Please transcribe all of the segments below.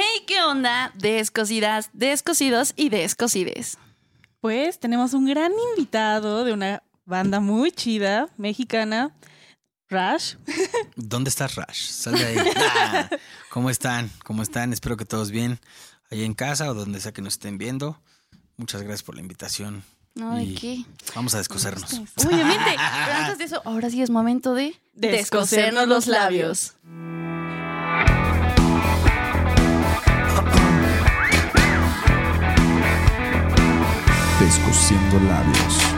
Hey, ¿qué onda? Descosidas, descosidos y descosides. Pues tenemos un gran invitado de una banda muy chida, mexicana, Rash. ¿Dónde estás, Rash? Sal de ahí. Ah, ¿Cómo están? ¿Cómo están? Espero que todos bien. Ahí en casa o donde sea que nos estén viendo. Muchas gracias por la invitación. No, ¿de Y qué? Vamos a descosernos. Obviamente. Pero antes de eso, ahora sí es momento de Descosernos los labios. Descosiendo labios.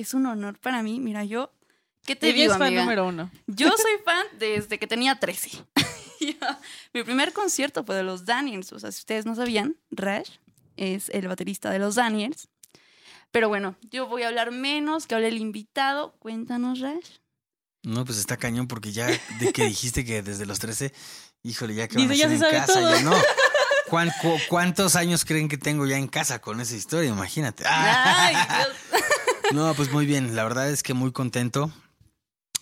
Es un honor para mí. Mira, yo, ¿qué te Ella digo, es fan amiga? número uno. Yo soy fan desde que tenía 13. Ya, Mi primer concierto fue de los Daniels. O sea, si ustedes no sabían, Rash es el baterista de los Daniels. Pero bueno, yo voy a hablar menos que hable el invitado. Cuéntanos, Rash. No, pues está cañón porque ya de que dijiste que desde los 13, híjole, ya que Dice, van a ya hacer se en sabe casa, todo. ya no. ¿Cuán- cu- ¿Cuántos años creen que tengo ya en casa con esa historia? Imagínate. Ay, Dios. No, pues muy bien. La verdad es que muy contento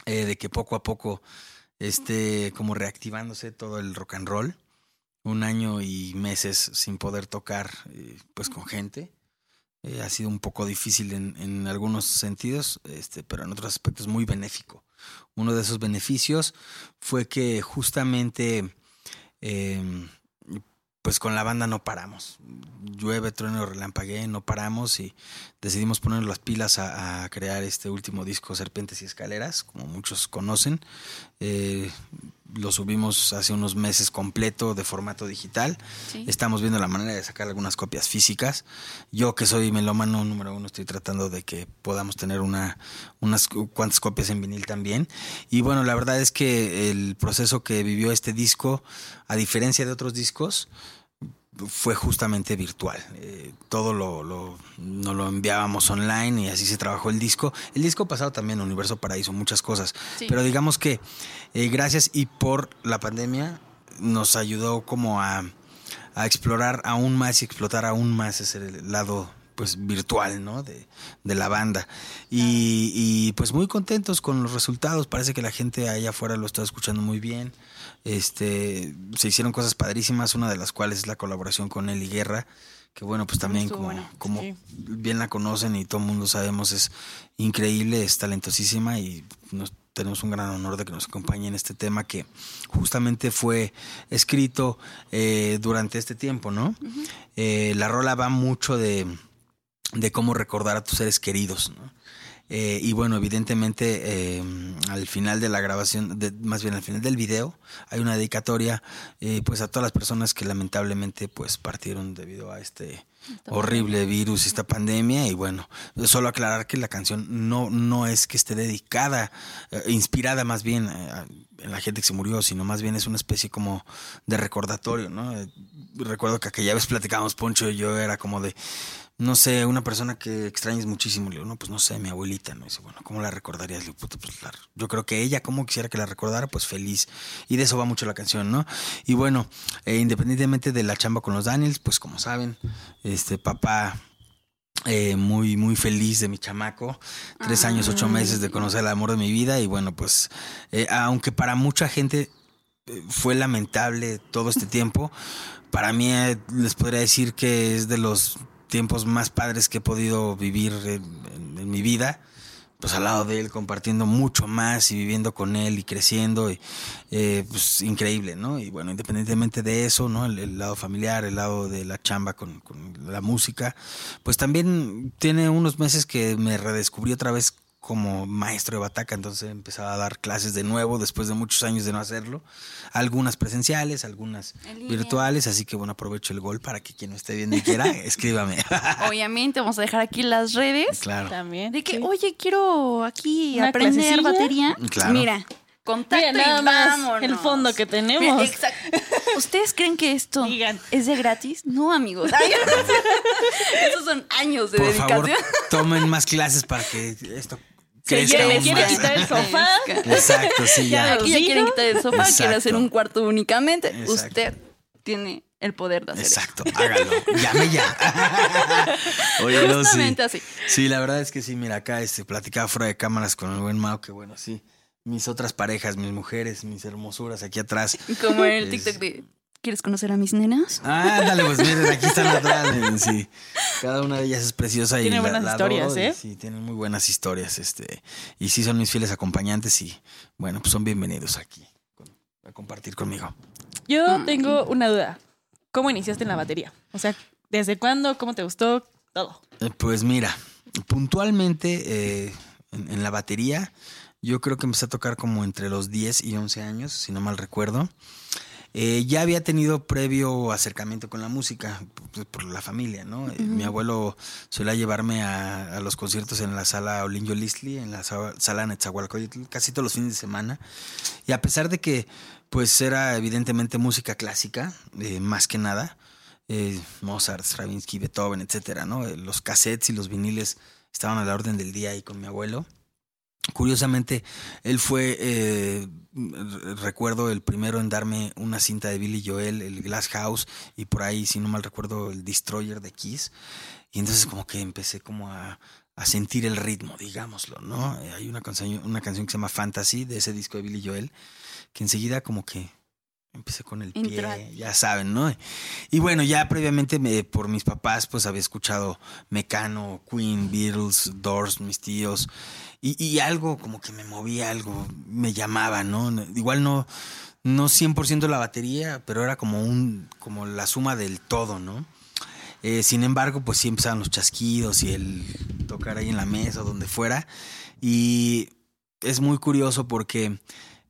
eh, de que poco a poco esté como reactivándose todo el rock and roll. Un año y meses sin poder tocar eh, pues con gente. Eh, ha sido un poco difícil en, en algunos sentidos, este, pero en otros aspectos muy benéfico. Uno de esos beneficios fue que justamente eh, pues con la banda no paramos. Llueve, trueno, relampaguee, no paramos y decidimos poner las pilas a, a crear este último disco, Serpientes y Escaleras, como muchos conocen. Eh, lo subimos hace unos meses completo de formato digital. Sí. Estamos viendo la manera de sacar algunas copias físicas. Yo que soy melómano número uno, estoy tratando de que podamos tener una, unas cu- cuantas copias en vinil también. Y bueno, la verdad es que el proceso que vivió este disco, a diferencia de otros discos, fue justamente virtual. Eh, todo lo, lo, nos lo enviábamos online y así se trabajó el disco. El disco pasado también, Universo Paraíso, muchas cosas. Sí. Pero digamos que eh, gracias y por la pandemia nos ayudó como a, a explorar aún más y explotar aún más ese lado pues virtual, ¿no? De, de la banda. Y, y, pues muy contentos con los resultados. Parece que la gente allá afuera lo está escuchando muy bien. Este, se hicieron cosas padrísimas, una de las cuales es la colaboración con Eli Guerra, que bueno, pues también Estuvo como, bueno, como sí. bien la conocen y todo el mundo sabemos, es increíble, es talentosísima y nos, tenemos un gran honor de que nos acompañe en este tema que justamente fue escrito eh, durante este tiempo, ¿no? Eh, la rola va mucho de, de cómo recordar a tus seres queridos, ¿no? Eh, y bueno, evidentemente eh, al final de la grabación, de- más bien al final del video, hay una dedicatoria eh, pues a todas las personas que lamentablemente pues partieron debido a este horrible virus, esta pandemia. Y bueno, solo aclarar que la canción no, no es que esté dedicada, eh, inspirada más bien eh, en la gente que se murió, sino más bien es una especie como de recordatorio, ¿no? Recuerdo que aquella vez platicábamos Poncho y yo era como de no sé, una persona que extrañes muchísimo. Le digo, no, pues no sé, mi abuelita. ¿no? dice, bueno, ¿cómo la recordarías? Le digo, puta, pues la- yo creo que ella, ¿cómo quisiera que la recordara? Pues feliz. Y de eso va mucho la canción, ¿no? Y bueno, eh, independientemente de la chamba con los Daniels, pues como saben, este papá eh, muy, muy feliz de mi chamaco. Tres años, ocho meses de conocer el amor de mi vida. Y bueno, pues, eh, aunque para mucha gente eh, fue lamentable todo este tiempo, para mí eh, les podría decir que es de los tiempos más padres que he podido vivir en, mi vida. Pues al lado de él, compartiendo mucho más y viviendo con él y creciendo, eh, pues increíble, ¿no? Y bueno, independientemente de eso, ¿no? El, lado familiar, el lado de la chamba con la música, pues también tiene unos meses que me redescubrí otra vez como maestro de bataca, entonces empezaba a dar clases de nuevo después de muchos años de no hacerlo, algunas presenciales, algunas virtuales, así que bueno, aprovecho el gol para que quien no esté viendo y quiera, escríbame. Obviamente, vamos a dejar aquí las redes. claro. También. De que, sí. oye, quiero aquí Una aprender clasecilla. batería. Claro. Mira, contacto Mira, nada y más vámonos. el fondo que tenemos. Mira, exacto. ¿Ustedes creen que esto Digan. es de gratis? No, amigos. Esos son años de Por favor, dedicación. tomen más clases para que esto crezca quiere- quitar el sofá. Exacto, sí, Ya. Aquí ya ¿Los quieren quitar el sofá, quiere hacer un cuarto únicamente. Exacto. Usted tiene el poder de hacer eso. Exacto, hágalo. Llame ya. Oye, no, sí. Justamente así. Sí, la verdad es que sí, mira, acá este, platicaba fuera de cámaras con el buen Mao, que bueno, sí. Mis otras parejas, mis mujeres, mis hermosuras aquí atrás. Como en el Es- TikTok de ¿Quieres conocer a mis nenas? Ah, dale, pues miren, aquí están atrás. miren, sí. Cada una de ellas es preciosa y Tiene la- buenas la adoro, historias, y ¿eh? Sí, tienen muy buenas historias, este, y sí son mis fieles acompañantes y bueno, pues son bienvenidos aquí con- a compartir conmigo. Yo Ah, tengo una duda. ¿Cómo iniciaste en la batería? O sea, ¿desde cuándo? ¿Cómo te gustó? Todo. Eh, Pues mira, puntualmente eh, en, en la batería, yo creo que empecé a tocar como entre los 10 y 11 años, si no mal recuerdo. Eh, ya había tenido previo acercamiento con la música, pues, por la familia, ¿no? Eh, Mi abuelo solía llevarme a, a los conciertos en la sala Olinjo Listli, en la sa- sala Netzahualcoyotl, casi todos los fines de semana. Y a pesar de que, pues, era evidentemente música clásica, eh, más que nada, eh, Mozart, Stravinsky, Beethoven, etcétera, ¿no? Los cassettes y los viniles estaban a la orden del día ahí con mi abuelo. Curiosamente, él fue, eh, recuerdo, el primero en darme una cinta de Billy Joel, el Glass House, y por ahí, si no mal recuerdo, el Destroyer de Kiss. Y entonces como que empecé como a, a sentir el ritmo, digámoslo, ¿no? Eh, Hay una canción, una canción que se llama Fantasy, de ese disco de Billy Joel, que enseguida como que empecé con el pie, ya saben, ¿no? Y bueno, ya previamente me- por mis papás, pues había escuchado Mecano, Queen, Beatles, Doors, mis tíos, y, y algo como que me movía, algo me llamaba, ¿no? No- Igual no, no 100% la batería, pero era como un, como la suma del todo, ¿no? Eh, sin embargo, pues sí empezaban los chasquidos y el tocar ahí en la mesa o donde fuera. Y es muy curioso porque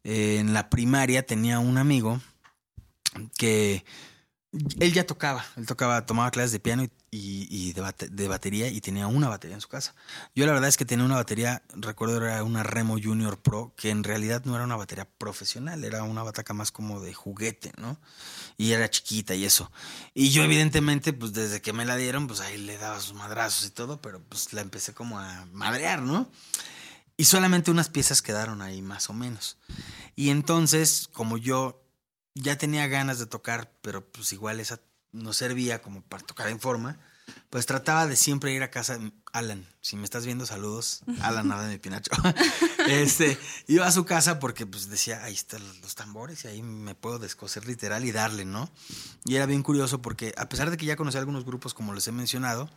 eh, en la primaria tenía un amigo que él ya tocaba, él tocaba, tomaba clases de piano y, de, de batería y tenía una batería en su casa. Yo la verdad es que tenía una batería, recuerdo era una Remo Junior Pro, que en realidad no era una batería profesional, era una bataca más como de juguete, ¿no? Y era chiquita y eso. Y yo evidentemente, pues desde que me la dieron, pues ahí le daba sus madrazos y todo, pero pues la empecé como a madrear, ¿no? Y solamente unas piezas quedaron ahí más o menos. Y entonces, como yo ya tenía ganas de tocar, pero pues igual esa no servía como para tocar en forma, pues trataba de siempre ir a casa. Alan, si me estás viendo, saludos. Alan, Alan de Pinacho. este, iba a su casa porque pues decía, ahí están los tambores y ahí me puedo descoser literal y darle, ¿no? Y era bien curioso porque a pesar de que ya conocí algunos grupos, como les he mencionado,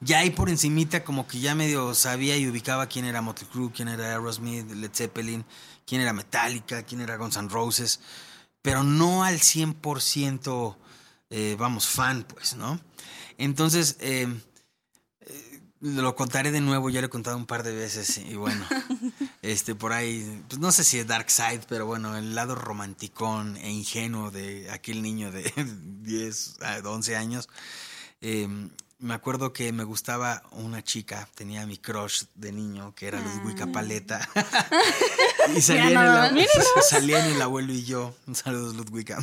ya ahí por encimita como que ya medio sabía y ubicaba quién era Motley Crue, quién era Aerosmith, Led Zeppelin, quién era Metallica, quién era Guns N' Roses, pero no al 100%, eh, vamos, fan, pues, ¿no? Entonces, eh, eh, lo contaré de nuevo, ya lo he contado un par de veces y bueno, este por ahí, pues no sé si es Dark Side, pero bueno, el lado romanticón e ingenuo de aquel niño de 10 a 11 años. Eh, me acuerdo que me gustaba una chica, tenía mi crush de niño, que era Ludwika Paleta. y salía en, el, abuelo y yo. Un saludo, Ludwika.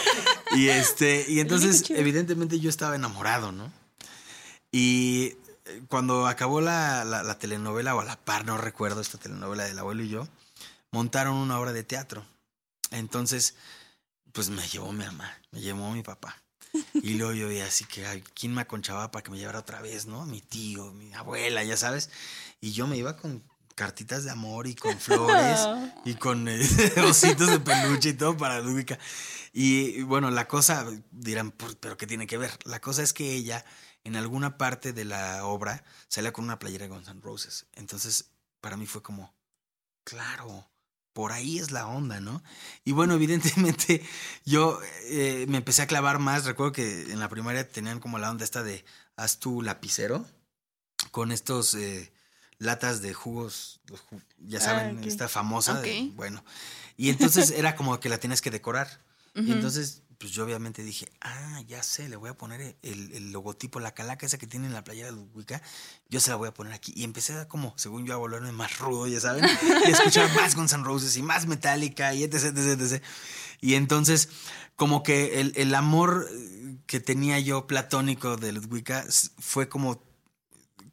y este, y entonces, evidentemente, yo estaba enamorado, ¿no? Y cuando acabó la, la, la, telenovela, o a la par, no recuerdo esta telenovela del abuelo y yo, montaron una obra de teatro. Entonces, pues me llevó mi mamá, me llevó mi papá. Y luego yo veía así que, ay, ¿quién me aconchaba para que me llevara otra vez, no? Mi tío, mi abuela, ya sabes. Y yo me iba con cartitas de amor y con flores y con eh, ositos de peluche y todo para Ludwika. Y bueno, la cosa, dirán, pero ¿qué tiene que ver? La cosa es que ella, en alguna parte de la obra, salía con una playera de Guns N' Roses. Entonces, para mí fue como, claro, por ahí es la onda, ¿no? Y bueno, evidentemente yo eh, me empecé a clavar más. Recuerdo que en la primaria tenían como la onda esta de haz tu lapicero con estos eh, latas de jugos, ya saben, ah, okay. esta famosa. Okay. De, bueno, y entonces era como que la tienes que decorar. Uh -huh. Y entonces pues yo obviamente dije, ah, ya sé, le voy a poner el, el, logotipo, la calaca esa que tiene en la playera de Ludwika, yo se la voy a poner aquí. Y empecé a como, según yo, a volverme más rudo, ya saben, y escuchar más Guns N' Roses y más Metallica y etc, etc, etc. Y entonces, como que el, el amor que tenía yo platónico de Ludwika fue como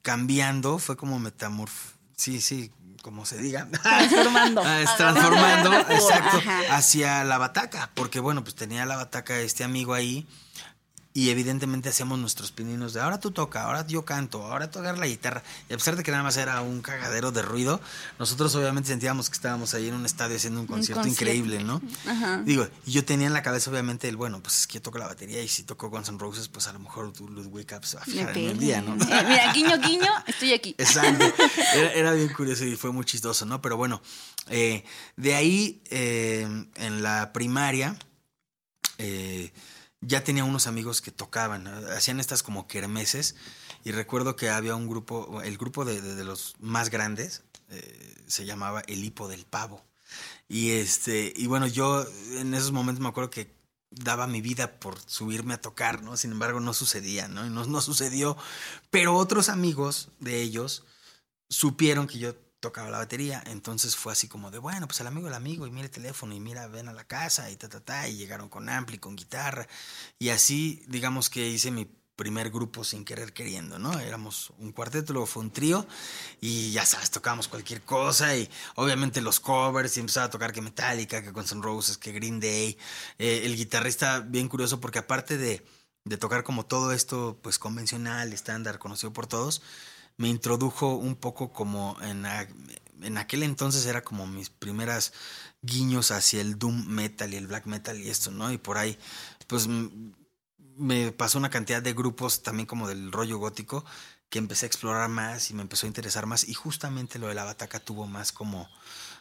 cambiando, fue como metamorf... Sí, sí, como se diga. Transformando. transformando, exacto, hacia la bataca. Porque bueno, pues tenía la bataca este amigo ahí. Y evidentemente hacíamos nuestros pininos de ahora tú toca, ahora yo canto, ahora tú agarras la guitarra. Y a pesar de que nada más era un cagadero de ruido, nosotros obviamente sentíamos que estábamos ahí en un estadio haciendo un concierto, un concierto. increíble, ¿no? Ajá. Digo, y yo tenía en la cabeza obviamente el, bueno, pues es que yo toco la batería y si toco Guns N' Roses, pues a lo mejor tú Ludwig Up se va a fijar en el día, ¿no? Eh, mira, guiño, guiño, estoy aquí. Exacto. Era, era, bien curioso y fue muy chistoso, ¿no? Pero bueno, eh, de ahí eh, en la primaria... Eh, ya tenía unos amigos que tocaban, hacían estas como kermeses y recuerdo que había un grupo, el grupo de los más grandes eh, se llamaba El Hipo del Pavo. Y este, y bueno, yo en esos momentos me acuerdo que daba mi vida por subirme a tocar, ¿no? Sin embargo, no sucedía, ¿no? No, no sucedió. Pero otros amigos de ellos supieron que yo tocaba la batería. Entonces fue así como de, bueno, pues el amigo el amigo, y mira el teléfono, y mira, ven a la casa, y ta, ta, ta, y llegaron con ampli, con guitarra. Y así, digamos que hice mi primer grupo sin querer queriendo, ¿no? Éramos un cuarteto, luego fue un trío, y ya sabes, tocábamos cualquier cosa, y obviamente los covers, y empezaba a tocar que Metallica, que Guns N' Roses, que Green Day. Eh, el guitarrista, bien curioso, porque aparte de, de tocar como todo esto, pues convencional, estándar, conocido por todos, me introdujo un poco como en, en aquel entonces era como mis primeras guiños hacia el doom metal y el black metal y esto, ¿no? Y por ahí, pues me pasó una cantidad de grupos también como del rollo gótico que empecé a explorar más y me empezó a interesar más y justamente lo de la bataca tuvo más como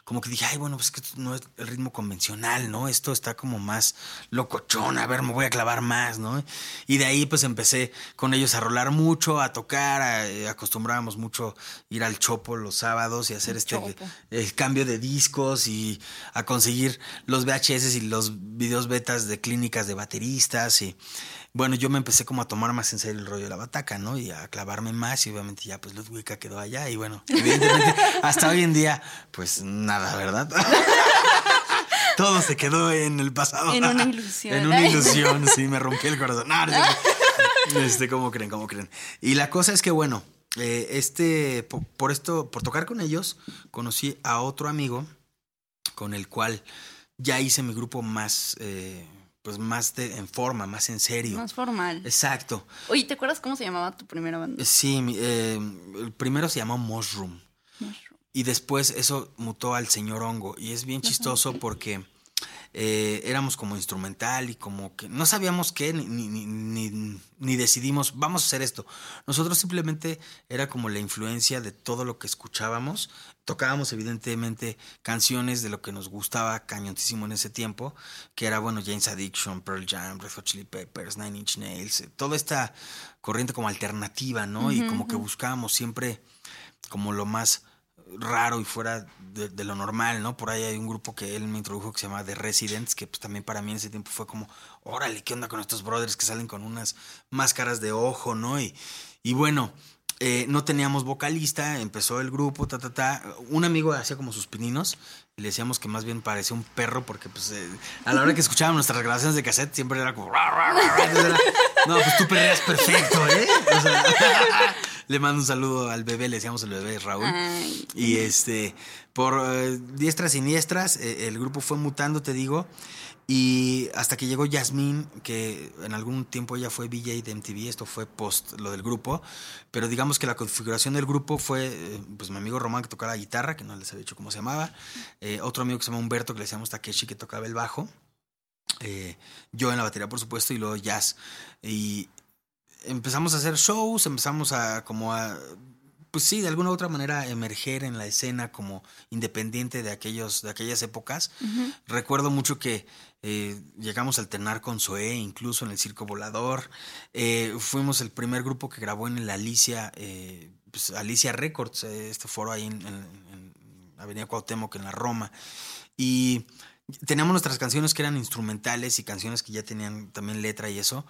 como que dije, ay, bueno, pues que no es el ritmo convencional, ¿no? Esto está como más locochón, a ver, me voy a clavar más, ¿no? Y de ahí pues empecé con ellos a rolar mucho, a tocar, a, eh, acostumbrábamos mucho ir al chopo los sábados y hacer el este el cambio de discos y a conseguir los VHS y los videos betas de clínicas de bateristas y bueno, yo me empecé como a tomar más en serio el rollo de la bataca, ¿no? Y a clavarme más y obviamente ya pues Ludwika quedó allá y bueno, evidentemente hasta hoy en día pues nada, ¿verdad? Todo se quedó en el pasado. En una ilusión. en una ilusión, sí, me rompí el corazón. No, este, ¿cómo creen? ¿Cómo creen? Y la cosa es que bueno, eh, este, por, por esto, por tocar con ellos, conocí a otro amigo con el cual ya hice mi grupo más... Eh, pues más de, en forma, más en serio. Más formal. Exacto. Oye, ¿te acuerdas cómo se llamaba tu primera banda? Sí, eh, el primero se llamó Mushroom. Y después eso mutó al señor Hongo. Y es bien chistoso porque eh, éramos como instrumental y como que no sabíamos qué, ni, ni, ni- ni- decidimos, vamos a hacer esto. Nosotros simplemente era como la influencia de todo lo que escuchábamos. Tocábamos evidentemente canciones de lo que nos gustaba cañontísimo en ese tiempo, que era, bueno, James Addiction, Pearl Jam, Red Hot Chili Peppers, Nine Inch Nails, eh, toda esta corriente como alternativa, ¿no? y como que buscábamos siempre como lo más raro y fuera de, de lo normal, ¿no? Por ahí hay un grupo que él me introdujo que se llama The Residents, que pues también para mí en ese tiempo fue como, órale, ¿qué onda con estos brothers que salen con unas máscaras de ojo, ¿no? Y, y bueno, eh, no teníamos vocalista, empezó el grupo, ta, ta, ta. Un amigo hacía como sus pininos y le decíamos que más bien parecía un perro porque pues eh, a la hora que escuchábamos nuestras grabaciones de cassette siempre era como... "Ra, ra, ra, ra", entonces era, no, pues tú perreas perfecto, ¿eh? O sea, le mando un saludo al bebé, le decíamos el bebé Raúl. Ay. Y este, por eh, diestras y siniestras, eh, el grupo fue mutando, te digo. Y hasta que llegó Yasmín, que en algún tiempo ella fue VJ de MTV, esto fue post lo del grupo, pero digamos que la configuración del grupo fue, eh, pues mi amigo Román que tocaba la guitarra, que no les había dicho cómo se llamaba, eh, otro amigo que se llama Humberto, que le decíamos Takeshi, que tocaba el bajo, eh, yo en la batería, por supuesto, y luego Jazz. Y empezamos a hacer shows, empezamos a como a pues sí, de alguna u otra manera emerger en la escena como independiente de aquellos, de aquellas épocas. Recuerdo mucho que eh, llegamos a alternar con Zoé, incluso en el Circo Volador. Eh, fuimos el primer grupo que grabó en el Alicia, eh, pues, Alicia Records, este foro ahí en, en- en Avenida Cuauhtémoc, en la Roma. Y teníamos nuestras canciones que eran instrumentales y canciones que ya tenían también letra y eso.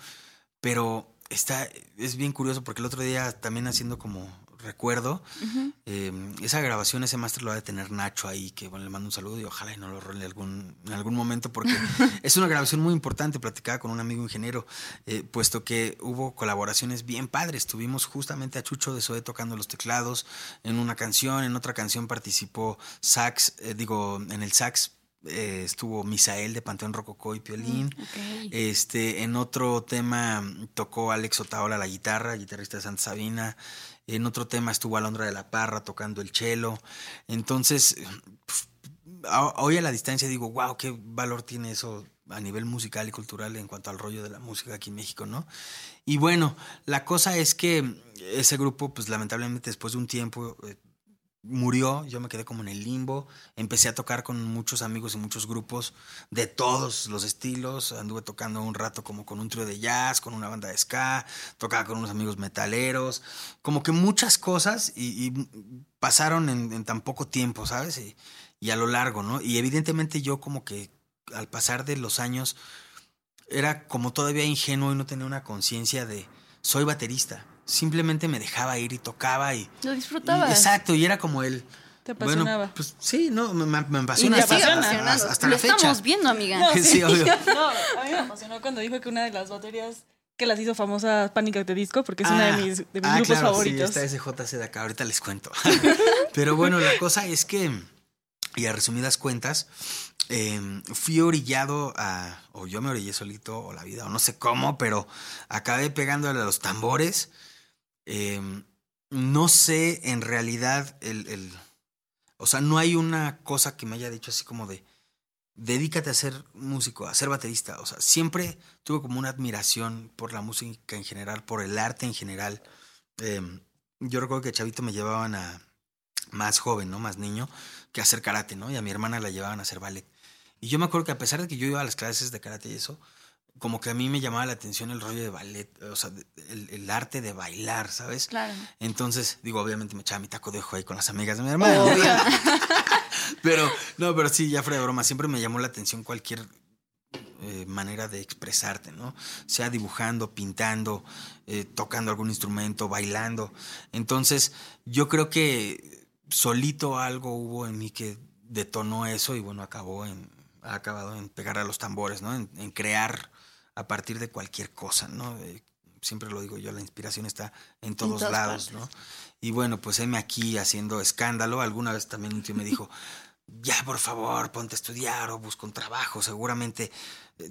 Pero está, es bien curioso porque el otro día también haciendo como recuerdo, eh, esa grabación, ese máster lo va a tener Nacho ahí, que bueno, le mando un saludo y ojalá y no lo role algún, en algún momento porque es una grabación muy importante, platicaba con un amigo ingeniero, eh, puesto que hubo colaboraciones bien padres, tuvimos justamente a Chucho de Soe tocando los teclados en una canción, en otra canción participó sax, eh, digo, en el sax eh, estuvo Misael de Panteón Rococó y Piolín. Ok. Este, en otro tema mm, tocó Alex Otaola la guitarra, guitarrista de Santa Sabina. En otro tema estuvo Alondra de la Parra tocando el cello. Entonces, a- hoy a la distancia digo, wow, qué valor tiene eso a nivel musical y cultural en cuanto al rollo de la música aquí en México, ¿no? Y bueno, la cosa es que ese grupo, pues lamentablemente después de un tiempo eh, murió, yo me quedé como en el limbo, empecé a tocar con muchos amigos y muchos grupos de todos los estilos, anduve tocando un rato como con un trío de jazz, con una banda de ska, tocaba con unos amigos metaleros, como que muchas cosas y, y pasaron en, en tan poco tiempo, ¿sabes? Y, y a lo largo, ¿no? Y evidentemente yo como que al pasar de los años era como todavía ingenuo y no tenía una conciencia de soy baterista. Simplemente me dejaba ir y tocaba y, Lo y- disfrutabas. exacto, y era como el. Te Bueno, apasionaba. pues sí, no, me, Y apasiona me hasta, apasiona. hasta- hasta Lo la fecha. estamos viendo, amiga. No, Sí, obvio. No, a mí me apasionó cuando dijo que una de las baterías que las hizo famosas Panic! at the Disco, porque es una Ah, de mis, de mis ah, grupos claro, favoritos. Sí, está ese JC de acá, ahorita les cuento. Pero bueno, la cosa es que, y a resumidas cuentas, eh, fui orillado a, o yo me orillé solito, o la vida, o no sé cómo, pero acabé pegándole a los tambores. Eh, no sé en realidad el, el- o sea, no hay una cosa que me haya dicho así como de, dedícate a ser músico, a ser baterista. O sea, siempre tuve como una admiración por la música en general, por el arte en general. Eh, yo recuerdo que chavito me llevaban a más joven, ¿no? Más niño, que a hacer karate, ¿no? Y a mi hermana la llevaban a hacer ballet. Y yo me acuerdo que a pesar de que yo iba a las clases de karate y eso, como que a mí me llamaba la atención el rollo de ballet, o sea, el, el arte de bailar, ¿sabes? Claro. Entonces, digo, obviamente me echaba mi taco de ojo ahí con las amigas de mi hermana. pero, no, pero sí, ya fuera de broma, siempre me llamó la atención cualquier eh, manera de expresarte, ¿no? Sea dibujando, pintando, eh, tocando algún instrumento, bailando. Entonces, yo creo que solito algo hubo en mí que detonó eso y bueno, acabó en, ha acabado en pegar a los tambores, ¿no? En, en crear a partir de cualquier cosa, ¿no? Eh, siempre lo digo yo, la inspiración está en todos lados. ¿no? Y bueno, pues heme aquí haciendo escándalo. Alguna vez también un tío me dijo, ya por favor, ponte a estudiar o busca un trabajo. Seguramente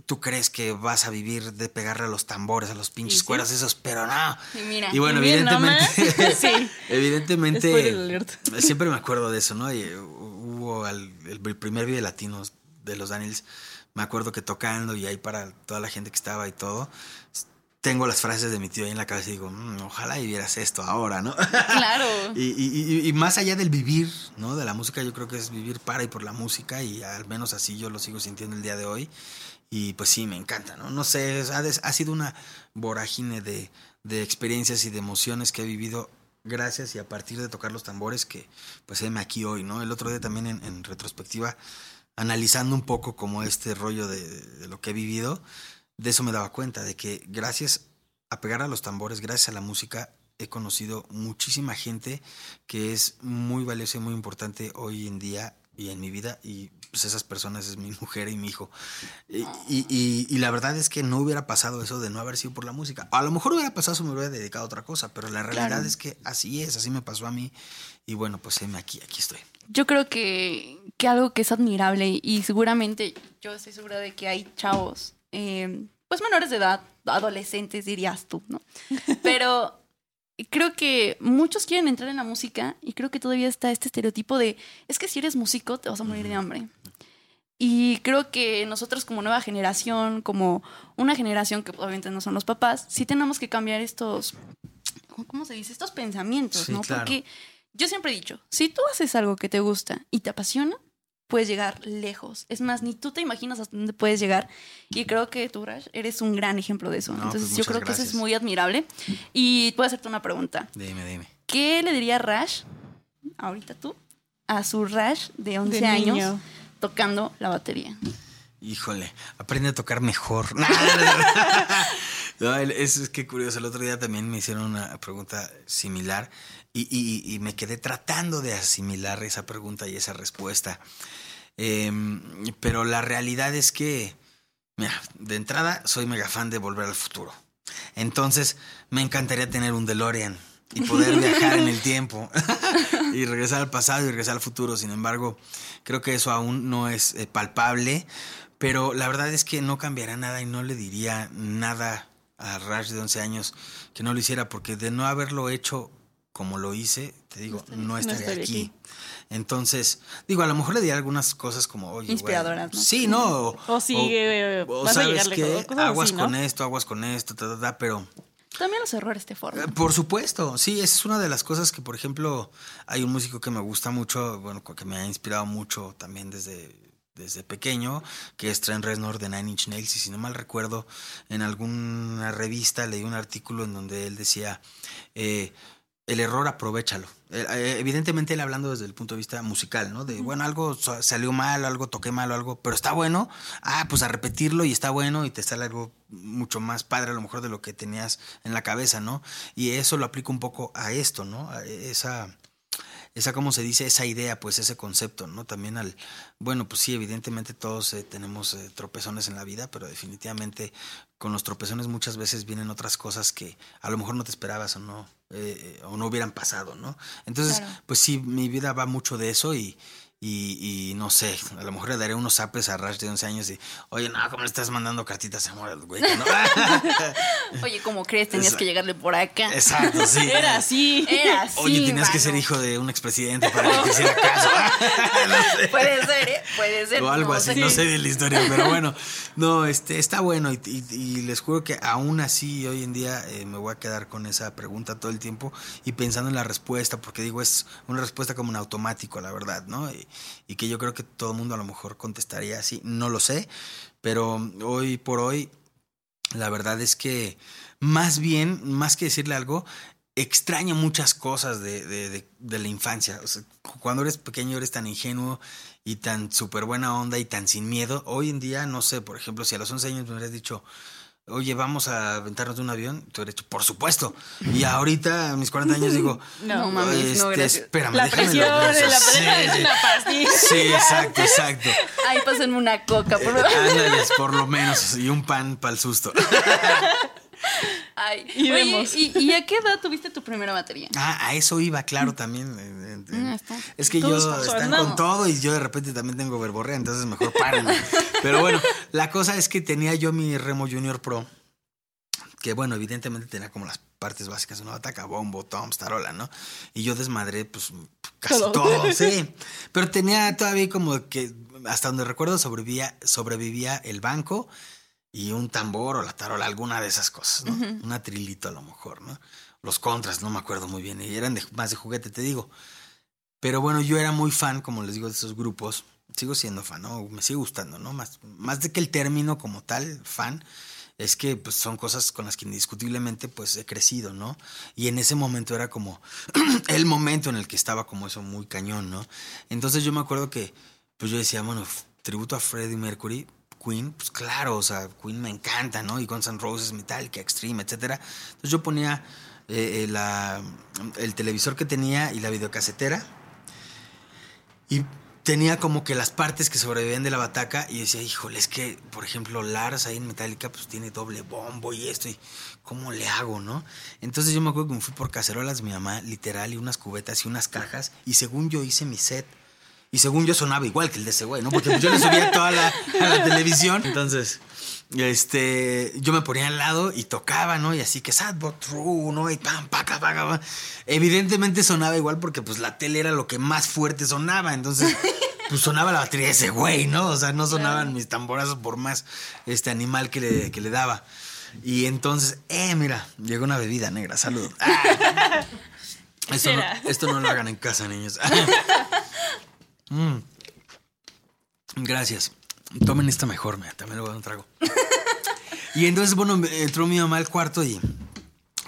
tú crees que vas a vivir de pegarle a los tambores, a los pinches sí? cueros esos, pero no. Y mira. Y bueno, Y bien, ¿no, evidentemente, Sí. evidentemente, siempre me acuerdo de eso, ¿no? Y, uh, hubo el, primer video latino de los Daniels, me acuerdo que tocando y ahí para toda la gente que estaba y todo, tengo las frases de mi tío ahí en la cabeza y digo, "Mm, ojalá y vieras esto ahora, ¿no? Claro. Y, y- y- y más allá del vivir, ¿no? De la música, yo creo que es vivir para y por la música y al menos así yo lo sigo sintiendo el día de hoy. Y pues sí, me encanta, ¿no? No sé, ha, sido una vorágine de, de experiencias y de emociones que he vivido gracias y a partir de tocar los tambores que pues heme aquí hoy, ¿no? El otro día también en, en retrospectiva, analizando un poco como este rollo de, de lo que he vivido, de eso me daba cuenta, de que gracias a pegar a los tambores, gracias a la música, he conocido muchísima gente que es muy valiosa y muy importante hoy en día y en mi vida y pues esas personas es mi mujer y mi hijo. Y, y- y- y la verdad es que no hubiera pasado eso de no haber sido por la música. A lo mejor hubiera pasado eso, me hubiera dedicado a otra cosa, pero la realidad Claro. es que así es, así me pasó a mí. Y bueno, pues heme aquí, aquí estoy. Yo creo que, que algo que es admirable y seguramente yo estoy segura de que hay chavos, eh, pues menores de edad, adolescentes dirías tú, ¿no? Pero creo que muchos quieren entrar en la música y creo que todavía está este estereotipo de, es que si eres músico te vas a morir de hambre. Y creo que nosotros como nueva generación, como una generación que obviamente no son los papás, sí tenemos que cambiar estos, ¿cómo se dice? Estos pensamientos, Sí, ¿no? claro. Porque yo siempre he dicho, si tú haces algo que te gusta y te apasiona, puedes llegar lejos. Es más, ni tú te imaginas hasta dónde puedes llegar. Y creo que tú, Rash, eres un gran ejemplo de eso. No, Entonces, pues yo creo que eso es muy admirable. Y puedo hacerte una pregunta. Dime, dime. ¿Qué le diría Rash, ahorita tú, a su Rash de 11 De años niño. tocando la batería? Híjole, aprende a tocar mejor. No, es, es que curioso. El otro día también me hicieron una pregunta similar y, y- y me quedé tratando de asimilar esa pregunta y esa respuesta. Em, pero la realidad es que, mira, de entrada soy mega fan de Volver al Futuro. Entonces, me encantaría tener un DeLorean y poder viajar en el tiempo y regresar al pasado y regresar al futuro. Sin embargo, creo que eso aún no es eh, palpable, pero la verdad es que no cambiará nada y no le diría nada a Rash de 11 años que no lo hiciera, porque de no haberlo hecho como lo hice, te digo, no estaría, estaría aquí. aquí. Entonces, digo, a lo mejor le diría algunas cosas como, oye, Inspiradoras, ¿no? Sí, no. O, O sigue, o vas a sabes lejos, qué, aguas así, ¿no? con esto, aguas con esto, ta, ta, ta, pero También los errores te forman. eh, Por supuesto, sí, esa es una de las cosas que, por ejemplo, hay un músico que me gusta mucho, bueno, que me ha inspirado mucho también desde, desde pequeño, que es Trent Reznor de Nine Inch Nails, y si no mal recuerdo, en alguna revista leí un artículo en donde él decía, eh, el error aprovechalo. Eh, eh, evidentemente él hablando desde el punto de vista musical, ¿no? De, bueno, algo sa- salió mal, algo toqué mal o algo, pero está bueno, ah, pues a repetirlo y está bueno y te sale algo mucho más padre a lo mejor de lo que tenías en la cabeza, ¿no? Y eso lo aplico un poco a esto, ¿no? A esa esa, ¿cómo se dice? Esa idea, pues ese concepto, ¿no? También al, bueno, pues sí, evidentemente todos eh, tenemos eh, tropezones en la vida, pero definitivamente con los tropezones muchas veces vienen otras cosas que a lo mejor no te esperabas o no, eh, o no hubieran pasado, ¿no? Entonces, Claro. pues sí, mi vida va mucho de eso y, y, y no sé, a lo mejor le daré unos zapes a Rash de 11 años y, oye, no, ¿cómo le estás mandando cartitas de amor al güey? ¿no? Oye, ¿cómo crees? Tenías que llegarle por acá. Exacto, sí. Era así. Era así. Oye, tenías que ser hijo de un expresidente para que te hiciera caso. No sé. Puede ser, ¿eh? Puede ser. O algo no así, sé. no sé de la historia, pero bueno, no, este, está bueno y, y- y les juro que aún así hoy en día eh, me voy a quedar con esa pregunta todo el tiempo y pensando en la respuesta, porque digo, es una respuesta como en automático, la verdad, ¿no? Y, y que yo creo que todo el mundo a lo mejor contestaría así, no lo sé, pero hoy por hoy, la verdad es que más bien, más que decirle algo, extraño muchas cosas de, de- la infancia. Cuando eres pequeño eres tan ingenuo y tan súper buena onda y tan sin miedo. Hoy en día, no sé, por ejemplo, si a los 11 años me hubieras dicho, oye, vamos a aventarnos de un avión, te hubiera dicho, por supuesto. Y ahorita, a mis 40 años, digo, No, mames, no, este, gracias. espérame, La déjame presión, lo pienso". la Sí, presión es una pastilla. Sí, exacto, exacto. Ay, pásenme una coca, por Eh, favor. ándales, por lo menos, y un pan para el susto. Ay, Y oye, vemos. ¿y, y a qué edad tuviste tu primera batería? Ah, a eso iba, claro, también. eh, eh, Mm, está- Es que todos yo están con todo y yo de repente también tengo verborrea, entonces mejor párenme. Pero bueno, la cosa es que tenía yo mi Remo Junior Pro, que bueno, evidentemente tenía como las partes básicas, una bataca, bombo, toms, tarola, ¿no? Y yo desmadré, pues, casi Todo. todo, sí. Pero tenía todavía como que, hasta donde recuerdo, sobrevivía, sobrevivía el banco y un tambor o la tarola, alguna de esas cosas, ¿no? Una trilito a lo mejor, ¿no? Los contras, no me acuerdo muy bien, y eran de, más de juguete, te digo. Pero bueno, yo era muy fan, como les digo, de esos grupos. Sigo siendo fan, ¿no? Me sigue gustando, ¿no? Más, más de que el término como tal, fan, es que pues, son cosas con las que indiscutiblemente pues he crecido, ¿no? Y en ese momento era como el momento en el que estaba como eso muy cañón, ¿no? Entonces yo me acuerdo que pues yo decía, bueno, tributo a Freddie Mercury, Queen, pues claro, o sea, Queen me encanta, ¿no? Y Guns N' Roses, Metallica, Extreme, etcétera. Entonces yo ponía eh, eh, la, el televisor que tenía y la videocasetera y tenía como que las partes que sobrevivían de la bataca y decía, híjole, es que, por ejemplo, Lars ahí en Metallica pues tiene doble bombo y esto y ¿cómo le hago, no? Entonces yo me acuerdo que me fui por cacerolas mi mamá, literal, y unas cubetas y unas cajas y según yo hice mi set. Y según yo sonaba igual que el de ese güey, ¿no? Porque pues, yo le subía toda la, a la televisión. Entonces, este, yo me ponía al lado y tocaba, ¿no? Y así que sad but true, ¿no? Y pam, paca, paca, pam. Evidentemente sonaba igual porque pues la tele era lo que más fuerte sonaba. Entonces, pues sonaba la batería de ese güey, ¿no? O sea, no sonaban mis tamborazos por más este animal que le, que le daba. Y entonces, eh, mira, llegó una bebida negra, salud. Ah. Esto, no, esto no lo hagan en casa, niños. Mm. Gracias. Tomen esta mejor, mira, también le voy a dar un trago. Y entonces, bueno, entró mi mamá al cuarto y.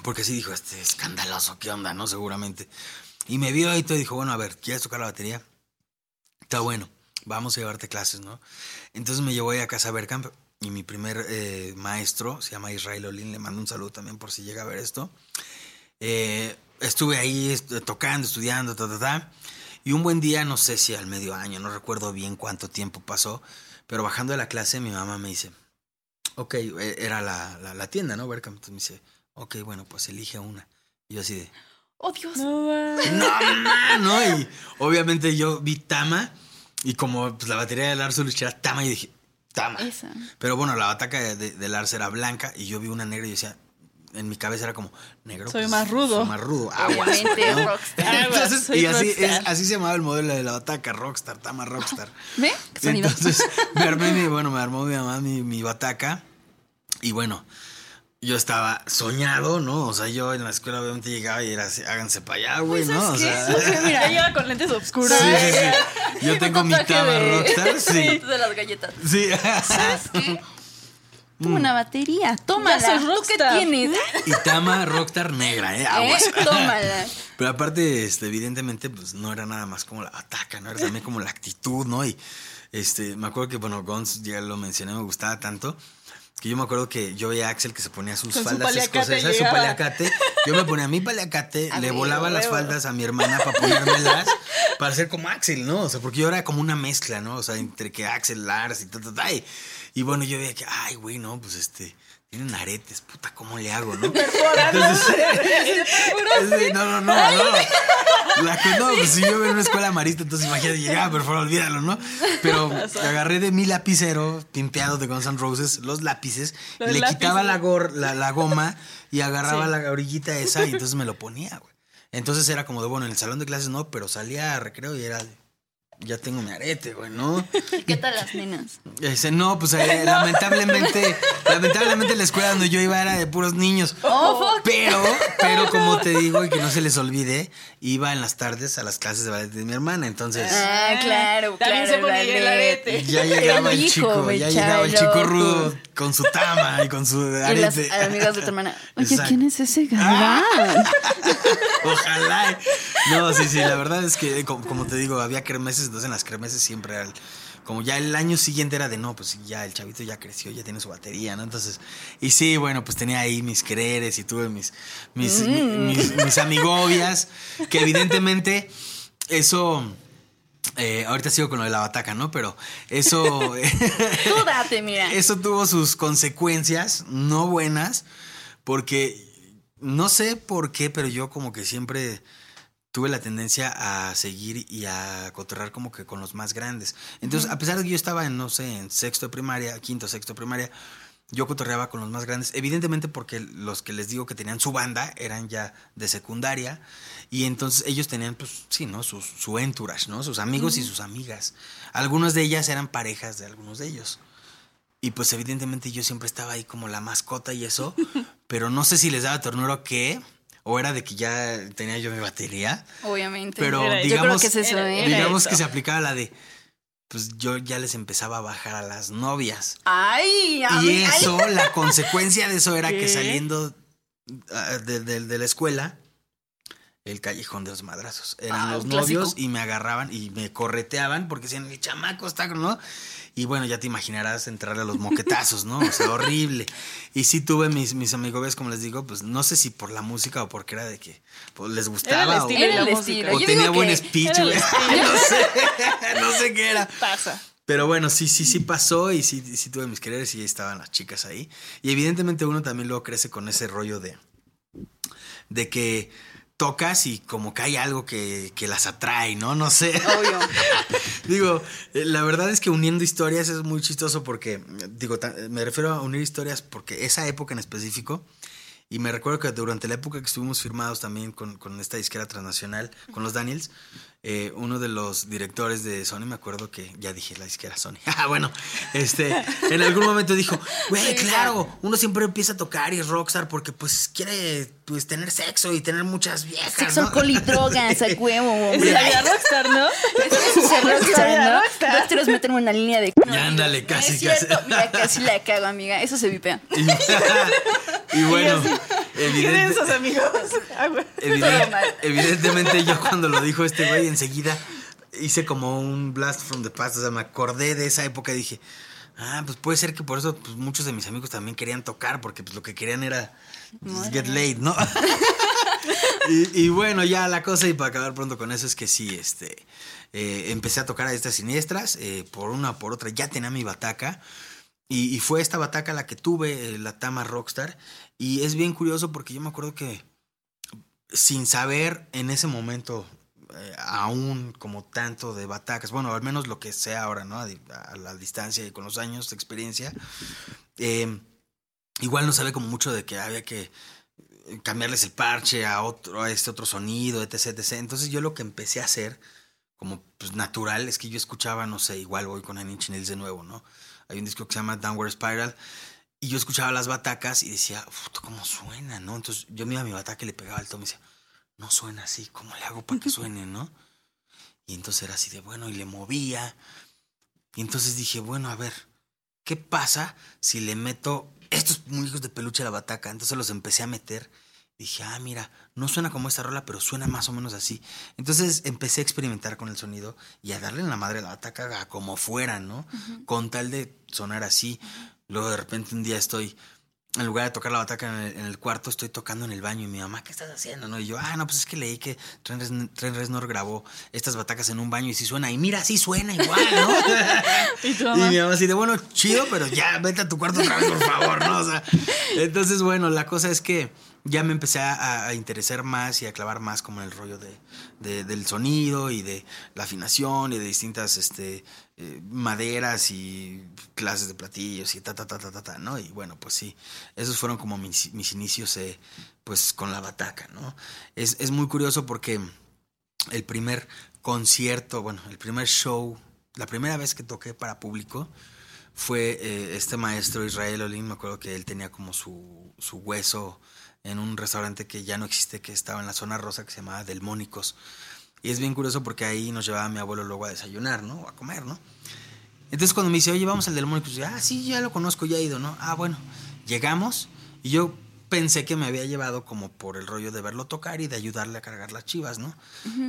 Porque sí dijo, este escandaloso, ¿qué onda, no? Seguramente. Y me vio y todo y dijo, bueno, a ver, ¿quieres tocar la batería? Está bueno, vamos a llevarte clases, ¿no? Entonces me llevó ahí a casa Bergkamp y mi primer eh, maestro se llama Israel Olin, le mando un saludo también por si llega a ver esto. Eh, estuve ahí est- tocando, estudiando, ta, ta, ta. Y un buen día, no sé si al medio año, no recuerdo bien cuánto tiempo pasó, pero bajando de la clase mi mamá me dice, ok, eh, era la, la, la tienda, ¿no? Bergkamp. Entonces me dice, ok, bueno, pues elige una. Y yo así de, Oh, Dios. No, no, ma, ¿no? Y obviamente yo vi Tama y como pues, la batería de Lars Ulrich era Tama, y dije, Tama. Esa. Pero bueno, la bataca de, de- de Lars era blanca y yo vi una negra y decía, en mi cabeza era como, negro. pues, Soy más rudo. Soy más rudo. Aguas, Obviamente, ¿no? rockstar. Entonces, Soy y así, rockstar. es- así se llamaba el modelo de la bataca, Rockstar, Tama Rockstar. ¿Ve? ¿Qué sonido? Entonces, me armé mi, bueno, me armó mi mamá mi, mi bataca. Y bueno, yo estaba soñado, ¿no? O sea, yo en la escuela obviamente llegaba y era así, háganse para allá, güey, ¿no? O sea, Mira, llega con lentes oscuros. sí, sí, sí. Yo tengo mi Tama de- Rockstar, sí. de las galletas. Sí. ¿Sabes qué? Toma Mm. una batería. Tómala. Ya soy ¿Tú qué rockstar. tienes? Y Tama Rockstar negra, ¿eh? ¿Eh? Aguas. Tómala. Pero aparte, este, evidentemente, pues no era nada más como la ataca, ¿no? Era también como la actitud, ¿no? Y este, me acuerdo que, bueno, Gons, ya lo mencioné, me gustaba tanto. Que yo me acuerdo que yo veía a Axel que se ponía sus Con su faldas paliacate escocesas, su llegaba. paliacate. Yo me ponía mi paliacate, A le volaba las huevo. faldas a mi hermana para ponérmelas, para ser como Axel, ¿no? O sea, porque yo era como una mezcla, ¿no? O sea, entre que Axel, Lars y ta, ta, ta. Y, bueno, yo veía que, ay, güey, no, pues este, tienen aretes, puta, ¿cómo le hago, no? Entonces, Sí, no, no, no, no. La que no, pues si yo veo en una escuela marista, entonces imagínate, llegaba, por favor, olvídalo, ¿no? Pero agarré de mi lapicero pimpeado de Guns N' Roses los lápices, Los y le lápices. quitaba la, gor- la, la goma y agarraba Sí. la orillita esa y entonces me lo ponía, güey. Entonces era como de, bueno, en el salón de clases no, pero salía a recreo y era de, ya tengo mi arete, güey, ¿no? ¿Y qué tal las nenas? Ese, no, pues eh, lamentablemente, lamentablemente la escuela donde yo iba era de puros niños. Oh. Pero, pero como te digo y que no se les olvide, iba en las tardes a las clases de ballet de mi hermana. Entonces, Ah, claro, También claro. se ponía el arete. ya llegaba el hijo, chico, ya llegaba el chico rudo con su tama y con su Y las arete. amigas de tu hermana. Oye, Exacto. ¿quién es ese galán? Ojalá. No, sí, sí, la verdad es que, como, como te digo, había cremeses, entonces en las cremeses siempre era el- como ya el año siguiente era de no, pues ya el chavito ya creció, ya tiene su batería, ¿no? Entonces, y sí, bueno, pues tenía ahí mis quereres y tuve mis, mis, mi- mis, mis amigobias, que evidentemente eso. eh, ahorita sigo con lo de la bataca, ¿no? Pero eso. Tú date, mira. Eso tuvo sus consecuencias no buenas, Porque no sé por qué, pero yo como que siempre tuve la tendencia a seguir y a cotorrear como que con los más grandes. Entonces, a pesar de que yo estaba en, no sé, en sexto de primaria, quinto, sexto de primaria, yo cotorreaba con los más grandes, evidentemente porque los que les digo que tenían su banda eran ya de secundaria y entonces ellos tenían, pues sí, ¿no? Su, su entourage, ¿no? Sus amigos y sus amigas. Algunas de ellas eran parejas de algunos de ellos. Y pues evidentemente yo siempre estaba ahí como la mascota y eso, pero no sé si les daba ternura o qué, o era de que ya tenía yo mi batería. Obviamente. Pero Era- yo digamos, creo que es eso, era- ¿eh? era digamos eso. que se aplicaba la de, pues yo ya les empezaba a bajar a las novias. Ay, a Y mí- ay. eso, la consecuencia de eso era que saliendo ah, de, de- de la escuela, el callejón de los madrazos. Eran Ah, los clásico. novios y me agarraban y me correteaban porque decían, el chamaco está, ¿no? Y bueno, ya te imaginarás entrarle a los moquetazos, ¿no? O sea, horrible. Y sí tuve mis, mis amigos, como les digo, pues no sé si por la música o porque era de que pues, les gustaba o, estilo Era de el la estilo. música. o Yo tenía digo buen speech, güey. no sé, no sé qué era. Pasa. Pero bueno, sí, sí, sí pasó y sí, sí tuve mis quereres y ahí estaban las chicas ahí. Y evidentemente uno también luego crece con ese rollo de, de que tocas y como que hay algo que, que las atrae, ¿no? No sé. Obvio. digo, eh, la verdad es que uniendo historias es muy chistoso porque, digo, ta- me refiero a unir historias porque esa época en específico, y me recuerdo que durante la época que estuvimos firmados también con, con esta disquera transnacional, con los Daniels, eh, uno de los directores de Sony, me acuerdo que, ya dije la disquera Sony, Ah, bueno, este, en algún momento dijo, güey, Sí, claro, uno siempre empieza a tocar y es rockstar porque pues quiere pues tener sexo y tener muchas viejas, Sexo, ¿no? y drogas, a huevo, Es hombre. vida rockstar, ¿no? Es rockstar, ¿no? Meten en una línea de... Ya, ándale, casi, es cierto. casi. Mira, casi la cago, amiga. Eso se vipea. Y, y bueno, ¿Qué evidente- densos, amigos? Ah, güey. Evidente- evidentemente yo cuando lo dijo este güey enseguida hice como un blast from the past, o sea, me acordé de esa época y dije, ah, pues puede ser que por eso pues, muchos de mis amigos también querían tocar, porque pues lo que querían era pues, get laid, ¿no? y, y bueno, ya la cosa, y para acabar pronto con eso, es que sí, este, eh, empecé a tocar a estas siniestras, eh, por una o por otra, ya tenía mi bataca. Y, y fue esta bataca la que tuve, eh, la Tama Rockstar. Y es bien curioso porque yo me acuerdo que sin saber en ese momento eh, aún como tanto de batacas, bueno, al menos lo que sea ahora, ¿no? A, la distancia y con los años de experiencia, eh, igual no sabía como mucho de que había que cambiarles el parche a otro, a este otro sonido, etc, etc. Entonces yo lo que empecé a hacer, como pues natural, es que yo escuchaba, no sé, igual voy con Inch Nails de nuevo, ¿no? Hay un disco que se llama Downward Spiral. Y yo escuchaba las batacas y decía, "Uf, ¿cómo suena, no? Entonces yo me mi bataca y le pegaba el tono y decía, no suena así, ¿cómo le hago para que suene, no? Y entonces era así de bueno y le movía. Y entonces dije, bueno, a ver, ¿qué pasa si le meto estos muñecos de peluche a la bataca? Entonces los empecé a meter. Dije, ah, mira, no suena como esta rola, pero suena más o menos así. Entonces empecé a experimentar con el sonido y a darle en la madre a la bataca como fuera, ¿no? Con tal de sonar así. Luego de repente un día estoy, en lugar de tocar la bataca en el, cuarto, estoy tocando en el baño y mi mamá, ¿qué estás haciendo? ¿No? Y yo, ah, no, pues es que leí que Trent Reznor, grabó estas batacas en un baño y sí suena. Y mira, sí suena igual, ¿no? ¿Y tu Y mamá? mi mamá así de, bueno, chido, pero ya vete a tu cuarto otra vez, por favor, ¿no? O sea, entonces, bueno, la cosa es que ya me empecé a, a interesar más y a clavar más como en el rollo de, de- del sonido y de la afinación y de distintas este, maderas y clases de platillos y ta, ta, ta, ta, ta, ta, ¿no? Y bueno, pues sí, esos fueron como mis, mis inicios, eh, pues con la bataca, ¿no? Es, es muy curioso porque el primer concierto, bueno, el primer show, la primera vez que toqué para público fue eh, este maestro Israel Olin, me acuerdo que él tenía como su, su hueso en un restaurante que ya no existe, que estaba en la zona rosa, que se llamaba Delmónicos. Y es bien curioso porque ahí nos llevaba mi abuelo luego a desayunar, ¿no? O a comer, ¿no? Entonces cuando me dice, oye, vamos al Delmónicos, yo, ah, sí, ya lo conozco, ya he ido, ¿no? Ah, bueno, llegamos y yo pensé que me había llevado como por el rollo de verlo tocar y de ayudarle a cargar las chivas, ¿no?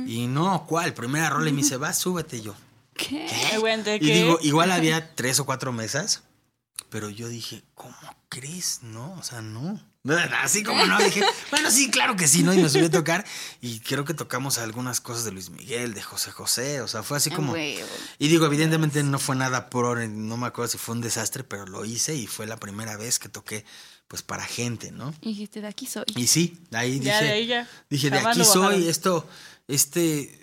Y no, ¿cuál? Primera rola y me dice, va, súbete Y yo. ¿Qué? ¿de Y qué? digo, igual había tres o cuatro mesas, pero yo dije, ¿cómo crees? No, o sea, no. Así como no, dije, bueno, sí, claro que sí, ¿no? Y me subí a tocar y creo que tocamos algunas cosas de Luis Miguel, de José José, o sea, fue así como... Y digo, evidentemente no fue nada pro, no me acuerdo si fue un desastre, pero lo hice y fue la primera vez que toqué pues para gente, ¿no? Y dijiste, de aquí soy. Y sí, ahí Ya, dije, de ahí ya. dije, de aquí soy, esto, este,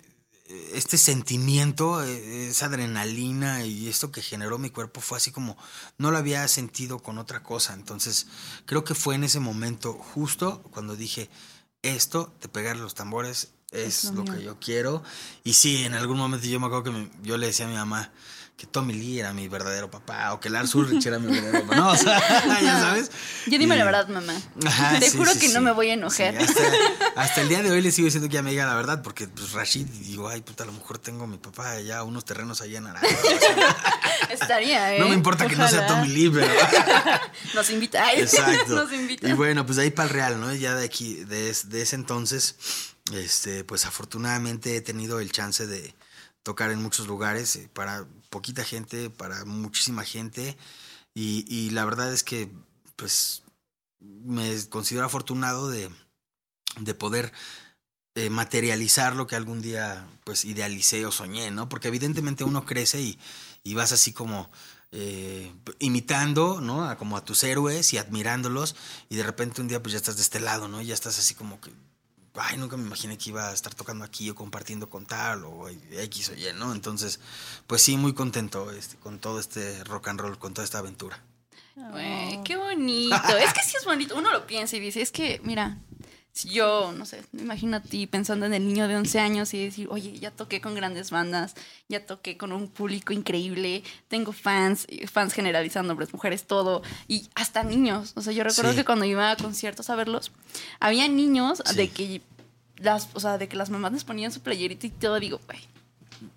este sentimiento, eh, esa adrenalina y esto que generó mi cuerpo fue así como, no lo había sentido con otra cosa. Entonces, creo que fue en ese momento justo cuando dije, esto de pegar los tambores es, Es lo, lo que yo quiero. Y sí, en algún momento yo me acuerdo que yo le decía a mi mamá que Tommy Lee era mi verdadero papá o que Lars Ulrich era mi verdadero papá. No, o sea, ya sabes. Ya dime Y- la verdad, mamá. Ajá, Te sí, juro sí, que sí. no me voy a enojar. Hasta, hasta el día de hoy le sigo diciendo que ya me diga la verdad, porque pues Rashid, digo, ay, puta, a lo mejor tengo a mi papá allá unos terrenos allá en Aragua. Estaría, ¿eh? No me importa que no sea. Tommy Lee, pero... Nos invita. Ay, Exacto. Nos invita. Y bueno, pues de ahí para el Real, ¿no? Ya de aquí, de, de ese entonces, este, pues afortunadamente he tenido el chance de tocar en muchos lugares, eh, para poquita gente, para muchísima gente. Y, la verdad es que, pues, me considero afortunado de, de poder eh, materializar lo que algún día, pues, idealicé o soñé, ¿no? Porque evidentemente uno crece y, y vas así como eh, imitando, ¿no? A, como a tus héroes y admirándolos y de repente un día pues ya estás de este lado, ¿no? Y ya estás así como que, ay, nunca me imaginé que iba a estar tocando aquí o compartiendo con tal o X o Y, ¿no? Entonces, pues sí, muy contento este, con todo este rock and roll, con toda esta aventura. Qué bonito. es que sí es bonito. Uno lo piensa y dice, es que, mira, si yo, no sé, me imagino a ti pensando en el niño de 11 años y decir, oye, ya toqué con grandes bandas, ya toqué con un público increíble, tengo fans, y fans generalizando, hombres, mujeres, todo, y hasta niños. O sea, yo recuerdo Sí. que cuando iba a conciertos a verlos, había niños Sí. de que las, o sea, de que las mamás les ponían su playerita y todo, digo, güey,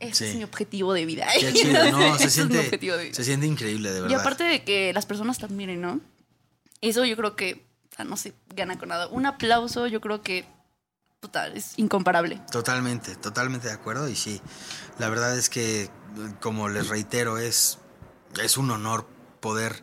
ese Sí. es mi objetivo de vida. Qué chido, no, se Ese es mi siente, objetivo de vida. se siente increíble, de verdad. Y aparte de que las personas te admiren, ¿no? Eso yo creo que, no se gana con nada. Un aplauso, yo creo que, puta, es incomparable. Totalmente, totalmente de acuerdo. Y sí, la verdad es que, como les reitero, es, es un honor poder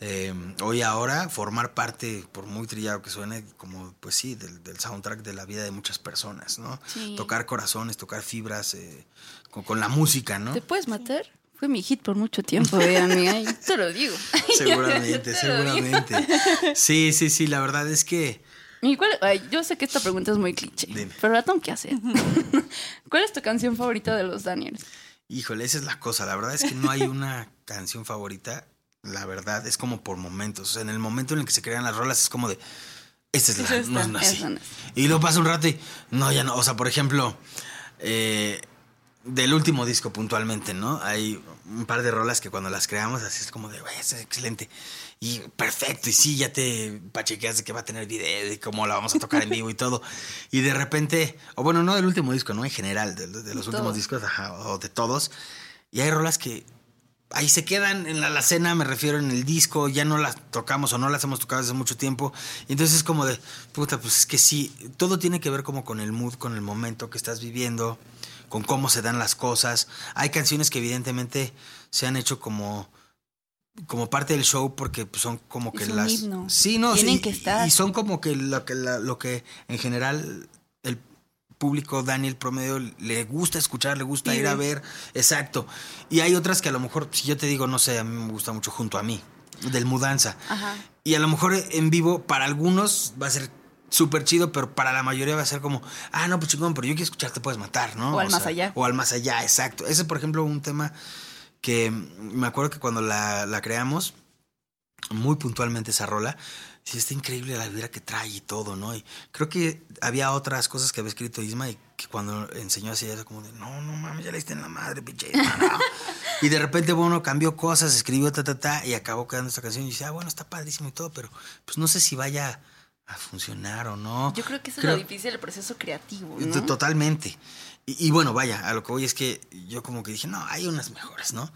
eh, hoy ahora formar parte, por muy trillado que suene, como pues sí, del, del soundtrack de la vida de muchas personas, ¿no? Sí. Tocar corazones, tocar fibras eh, con, con la música, ¿no? ¿Te puedes matar? Fue mi hit por mucho tiempo, eh, amiga. y te lo digo. Seguramente, digo. seguramente. Sí, sí, sí, la verdad es que... ¿Y cuál- ay, yo sé que esta pregunta es muy cliché, Dime. pero la tengo que hacer. ¿Cuál es tu canción favorita de los Daniels? Híjole, esa es la cosa. La verdad es que no hay una canción favorita. La verdad es como por momentos. O sea, en el momento en el que se crean las rolas es como de. Esta es la. No, no, es. Y luego pasa un rato y. No, ya no. O sea, por ejemplo. eh, del último disco puntualmente, ¿no? Hay un par de rolas que cuando las creamos así es como de, güey, es excelente. Y perfecto, y sí, ya te pachequeas de que va a tener video y cómo la vamos a tocar en vivo y todo. Y de repente, o bueno, no del último disco, ¿no? En general, de, de los De últimos discos, ajá, o de todos. Y hay rolas que ahí se quedan en la alacena, me refiero en el disco, ya no las tocamos o no las hemos tocado hace mucho tiempo. Y entonces es como de, puta, pues es que sí, todo tiene que ver como con el mood, con el momento que estás viviendo, con cómo se dan las cosas. Hay canciones que evidentemente se han hecho como como parte del show porque pues, son como que Es un las himno. sí no Tienen sí, que estar. y son como que lo que la- lo que en general el público Daniel promedio le gusta escuchar, le gusta ir a ver, exacto. Y hay otras que a lo mejor, si yo te digo, no sé, a mí me gusta mucho junto a mí, del Mudanza. Ajá. Y a lo mejor en vivo, para algunos va a ser súper chido, pero para la mayoría va a ser como, ah, no, pues chingón, pero yo quiero escuchar, te puedes matar, ¿no? O al más allá. O al más allá, exacto. Ese, por ejemplo, un tema que me acuerdo que cuando la, la creamos, muy puntualmente esa rola, sí está increíble la vibra que trae y todo, ¿no? Y creo que había otras cosas que había escrito Isma y que cuando enseñó así era como de, no, no mames, ya le diste en la madre, pinche Isma, no". Y de repente, bueno, cambió cosas, escribió ta, ta, ta, y acabó quedando esta canción y dice, ah, bueno, está padrísimo y todo, pero pues no sé si vaya a funcionar o no. Yo creo que eso Creo- es lo difícil del proceso creativo, T- ¿no? Totalmente. Y, y bueno, vaya, a lo que voy es que yo como que dije, no, hay unas mejores, ¿no?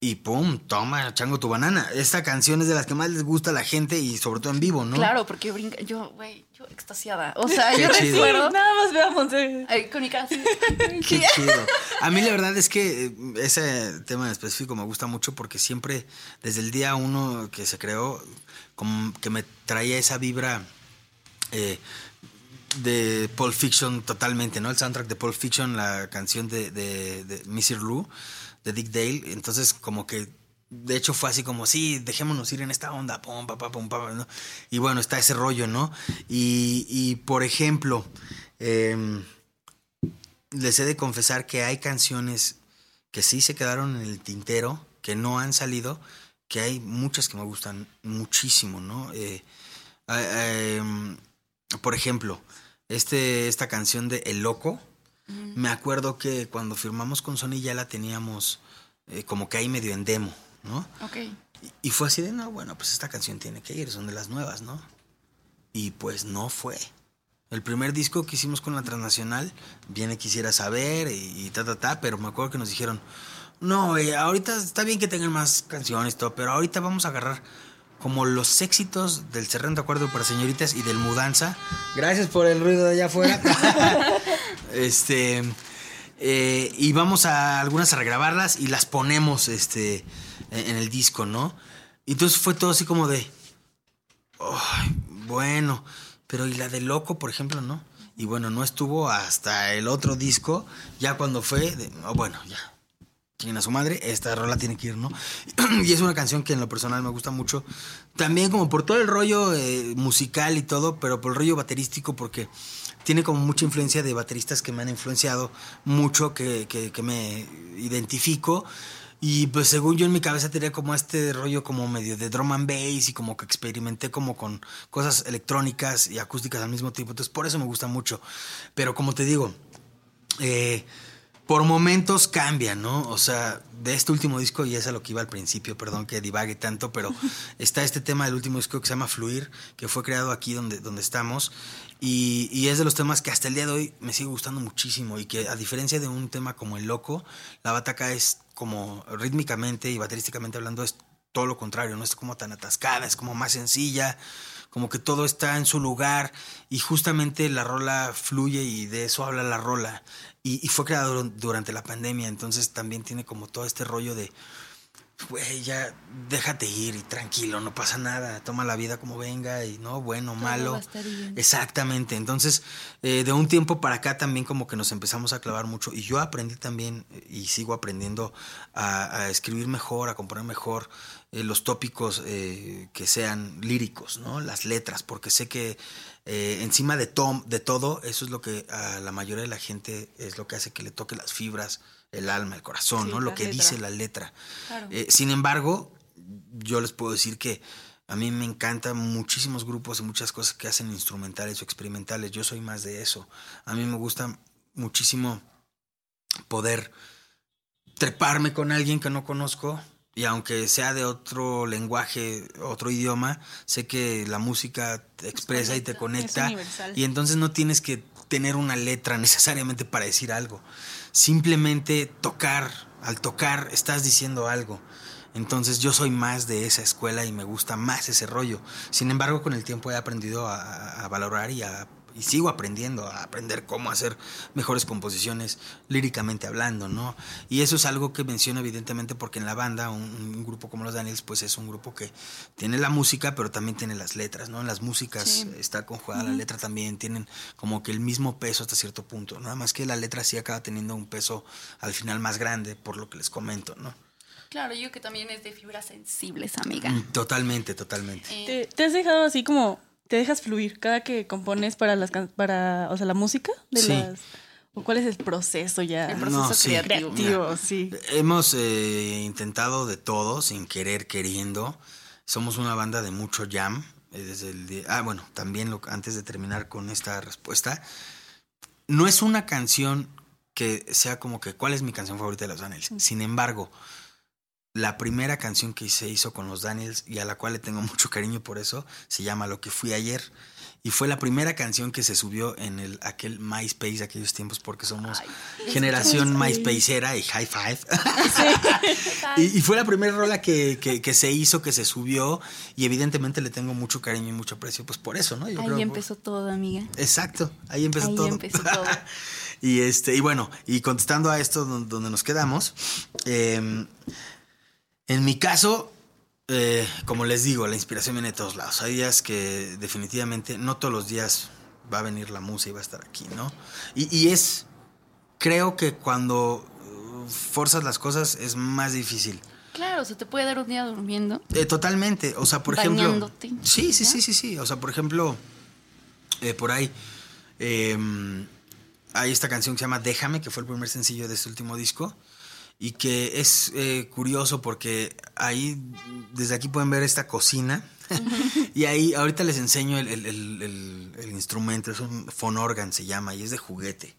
Y pum, toma, chango tu banana. Esta canción es de las que más les gusta a la gente y sobre todo en vivo, ¿no? Claro, porque brinca. Yo, güey, yo extasiada. O sea, Qué yo chido. recuerdo. Nada más veamos. eh. Ay, con mi así. Qué chido. A mí la verdad es que eh, ese tema en específico me gusta mucho porque siempre, desde el día uno que se creó, como que me traía esa vibra eh, de Pulp Fiction totalmente, ¿no? El soundtrack de Pulp Fiction, la canción de, de, de Missy Lou, de Dick Dale. Entonces, como que de hecho fue así como, sí, dejémonos ir en esta onda, pum, pa, pa, pum, pa. Y bueno, está ese rollo, ¿no? Y, y por ejemplo, em, les he de confesar que hay canciones que sí se quedaron en el tintero, que no han salido, que hay muchas que me gustan muchísimo, ¿no? Eh, eh, em, por ejemplo, este, esta canción de El Loco, me acuerdo que cuando firmamos con Sony ya la teníamos eh, como que ahí medio en demo, ¿no? Ok. Y, y fue así de, no, bueno, pues esta canción tiene que ir, son de las nuevas, ¿no? Y pues no fue. El primer disco que hicimos con la transnacional, viene quisiera saber y, y ta, ta, ta, pero me acuerdo que nos dijeron, no, eh, ahorita está bien que tengan más canciones, y todo, pero ahorita vamos a agarrar como los éxitos del Cerrando Acuerdo para Señoritas y del Mudanza. Gracias por el ruido de allá afuera. este. eh, y vamos a algunas a regrabarlas y las ponemos este, en, el disco, ¿no? Y entonces fue todo así como de. "Ay, bueno, pero y la de Loco, por ejemplo, ¿no? Y bueno, no estuvo hasta el otro disco, ya cuando fue, de, "Oh, bueno, ya, chinguen a su madre, esta rola tiene que ir, ¿no? y es una canción que en lo personal me gusta mucho, también como por todo el rollo eh, musical y todo, pero por el rollo baterístico, porque tiene como mucha influencia de bateristas que me han influenciado mucho, que, que, que me identifico. Y pues según yo en mi cabeza tenía como este rollo como medio de drum and bass y como que experimenté como con cosas electrónicas y acústicas al mismo tiempo. Entonces por eso me gusta mucho. Pero como te digo, eh, por momentos cambia, ¿no? O sea, de este último disco, y es a lo que iba al principio, perdón que divague tanto, pero está este tema del último disco que se llama Fluir, que fue creado aquí donde, donde estamos, y, y es de los temas que hasta el día de hoy me sigue gustando muchísimo, y que a diferencia de un tema como El Loco, la bataca es como rítmicamente y baterísticamente hablando, es todo lo contrario, no es como tan atascada, es como más sencilla, como que todo está en su lugar y justamente la rola fluye y de eso habla la rola. Y, y fue creado dur- durante la pandemia, entonces también tiene como todo este rollo de, güey, ya déjate ir y tranquilo, no pasa nada, toma la vida como venga y no, bueno, malo. va a estar bien. Exactamente, entonces eh, de un tiempo para acá también como que nos empezamos a clavar mucho y yo aprendí también y sigo aprendiendo a, a escribir mejor, a componer mejor eh, los tópicos eh, que sean líricos, ¿no? Las letras, porque sé que encima de, tom, de todo, eso es lo que a la mayoría de la gente es lo que hace que le toque las fibras, el alma, el corazón, Sí, ¿no? Lo que letra. dice la letra. Claro. Eh, sin embargo, yo les puedo decir que a mí me encantan muchísimos grupos y muchas cosas que hacen instrumentales o experimentales. Yo soy más de eso. A mí me gusta muchísimo poder treparme con alguien que no conozco y aunque sea de otro lenguaje, otro idioma, sé que la música te expresa y te conecta. universal. Y entonces no tienes que tener una letra necesariamente para decir algo. Simplemente tocar, al tocar estás diciendo algo. Entonces yo soy más de esa escuela y me gusta más ese rollo. Sin embargo, con el tiempo he aprendido a, valorar y, a, y sigo aprendiendo a aprender cómo hacer mejores composiciones líricamente hablando, ¿no? Y eso es algo que menciono evidentemente porque en la banda, un, un grupo como los Daniels, pues es un grupo que tiene la música, pero también tiene las letras, ¿no? En las músicas Sí. está conjugada la letra también, tienen como que el mismo peso hasta cierto punto. Nada más que la letra sí acaba teniendo un peso al final más grande, por lo que les comento, ¿no? Claro, yo que también es de fibras sensibles, amiga. Mm, Totalmente, totalmente. Eh, ¿Te, te has dejado así como, te dejas fluir cada que compones para las can- para, o sea, la música de Sí. las o cuál es el proceso ya El proceso No, sí. creativo. creativo, sí. Hemos eh, intentado de todo, sin querer, queriendo. Somos una banda de mucho jam. eh, Desde el día- ah, bueno, también lo, antes de terminar con esta respuesta, no es una canción que sea como que, ¿cuál es mi canción favorita de los Daniels? Sin embargo, la primera canción que se hizo con los Daniels y a la cual le tengo mucho cariño por eso, se llama Lo que fui ayer. Y fue la primera canción que se subió en el, aquel MySpace de aquellos tiempos porque somos generación MySpaceera y High Five. y, y fue la primera rola que, que- que se hizo, que se subió y evidentemente le tengo mucho cariño y mucho aprecio, pues por eso, ¿no? Yo Ahí creo- empezó todo, amiga. Exacto, ahí empezó Ahí todo. empezó todo. y este, y bueno, y contestando a esto don- donde nos quedamos, eh, en mi caso, eh, como les digo, la inspiración viene de todos lados. Hay días que definitivamente no todos los días va a venir la musa y va a estar aquí, ¿no? Y, y es, creo que cuando uh, forzas las cosas es más difícil. Claro, se te puede dar un día durmiendo. Eh, totalmente. O sea, por ejemplo. Bañándote, Sí, sí, ¿no? sí, sí, sí. O sea, por ejemplo, eh, por ahí. eh, hay esta canción que se llama Déjame, que fue el primer sencillo de este último disco. Y que es eh, curioso porque ahí, desde aquí pueden ver esta cocina. y ahí, ahorita les enseño el, el- el- el- el instrumento. Es un fonorgan, se llama, y es de juguete.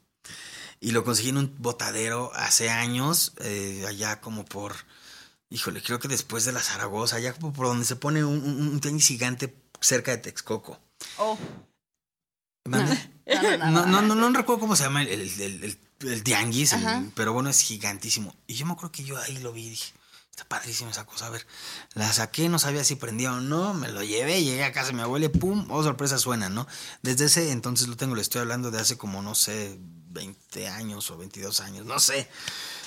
Y lo conseguí en un botadero hace años, eh, allá como por, híjole, creo que después de la Zaragoza, allá como por donde se pone un, un, un tenis gigante cerca de Texcoco. Oh. ¿Mande? No, no, no, No, no, no, no recuerdo cómo se llama el, el, tianguis, el- pero bueno, es gigantísimo. Y yo me acuerdo que yo ahí lo vi y dije, está padrísima esa cosa. A ver, la saqué, no sabía si prendía o no, me lo llevé, llegué a casa de mi abuela y pum, oh sorpresa suena, ¿no? Desde ese entonces lo tengo, le estoy hablando de hace como, no sé, 20 años o 22 años, no sé.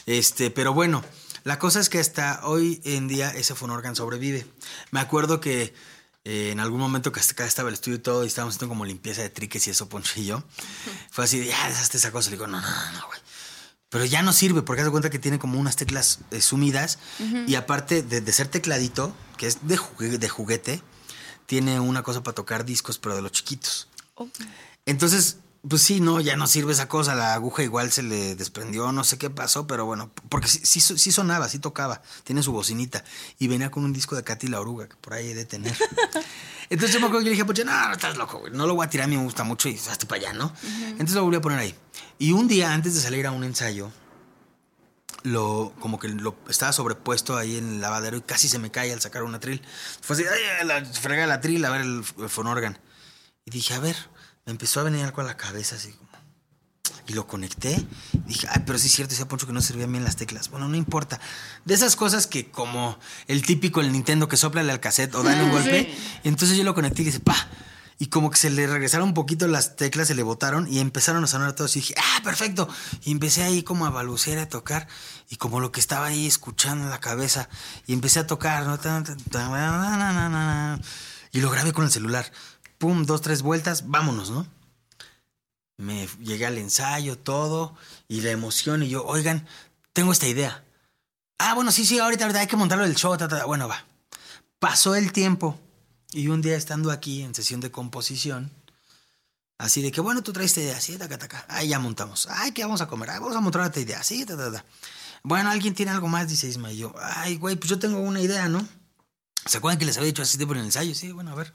Este, pero bueno, la cosa es que hasta hoy en día ese fonorgan sobrevive. Me acuerdo que eh, en algún momento que acá estaba el estudio y todo, y estábamos haciendo como limpieza de triques y eso, Poncho y yo, fue así de, ya, deshazte esa cosa. Le digo, no, no, no, no, güey. Pero ya no sirve porque haz de cuenta que tiene como unas teclas eh, sumidas y aparte de, de ser tecladito, que es de, jugue- de juguete, tiene una cosa para tocar discos, pero de los chiquitos. Entonces, pues sí, no, ya no sirve esa cosa. La aguja igual se le desprendió, no sé qué pasó, pero bueno, porque sí, sí, sí sonaba, sí tocaba, tiene su bocinita. Y venía con un disco de Katy la Oruga, que por ahí he de tener. Entonces yo me acuerdo que yo le dije, pues no, no estás loco, güey. No lo voy a tirar, a mí me gusta mucho y hasta para allá, ¿no? Entonces lo volví a poner ahí. Y un día antes de salir a un ensayo, lo, como que lo estaba sobrepuesto ahí en el lavadero y casi se me cae al sacar una tril. Fue así, ay, la frega la tril, a ver el, el fonorgan. Y dije, a ver, me empezó a venir algo a la cabeza así como. Y lo conecté. Dije, ay, pero sí es cierto, decía Poncho que no servían bien las teclas. Bueno, no importa. De esas cosas que como el típico el Nintendo que sopla al cassette o dale un golpe. Entonces yo lo conecté y le dije, pa. Y como que se le regresaron un poquito las teclas, se le botaron y empezaron a sonar todos. Y dije, ah, perfecto. Y empecé ahí como a balbucear, a tocar. Y como lo que estaba ahí escuchando en la cabeza. Y empecé a tocar. Y lo grabé con el celular. Pum, dos, tres vueltas, vámonos, ¿no? Me llegué al ensayo, todo, y la emoción, y yo, oigan, tengo esta idea. Ah, bueno, sí, sí, ahorita, ahorita hay que montarlo del show, ta, ta, ta. bueno, va. Pasó el tiempo, y un día estando aquí en sesión de composición, así de que, bueno, tú traes esta idea, sí, taca, taca. Ahí ya montamos. Ay, ¿qué vamos a comer? Vamos a montar otra idea, sí, ta, ta, ta. Bueno, ¿alguien tiene algo más? Dice Isma, yo, ay, güey, pues yo tengo una idea, ¿no? ¿Se acuerdan que les había dicho así de por el ensayo? Sí, bueno, a ver.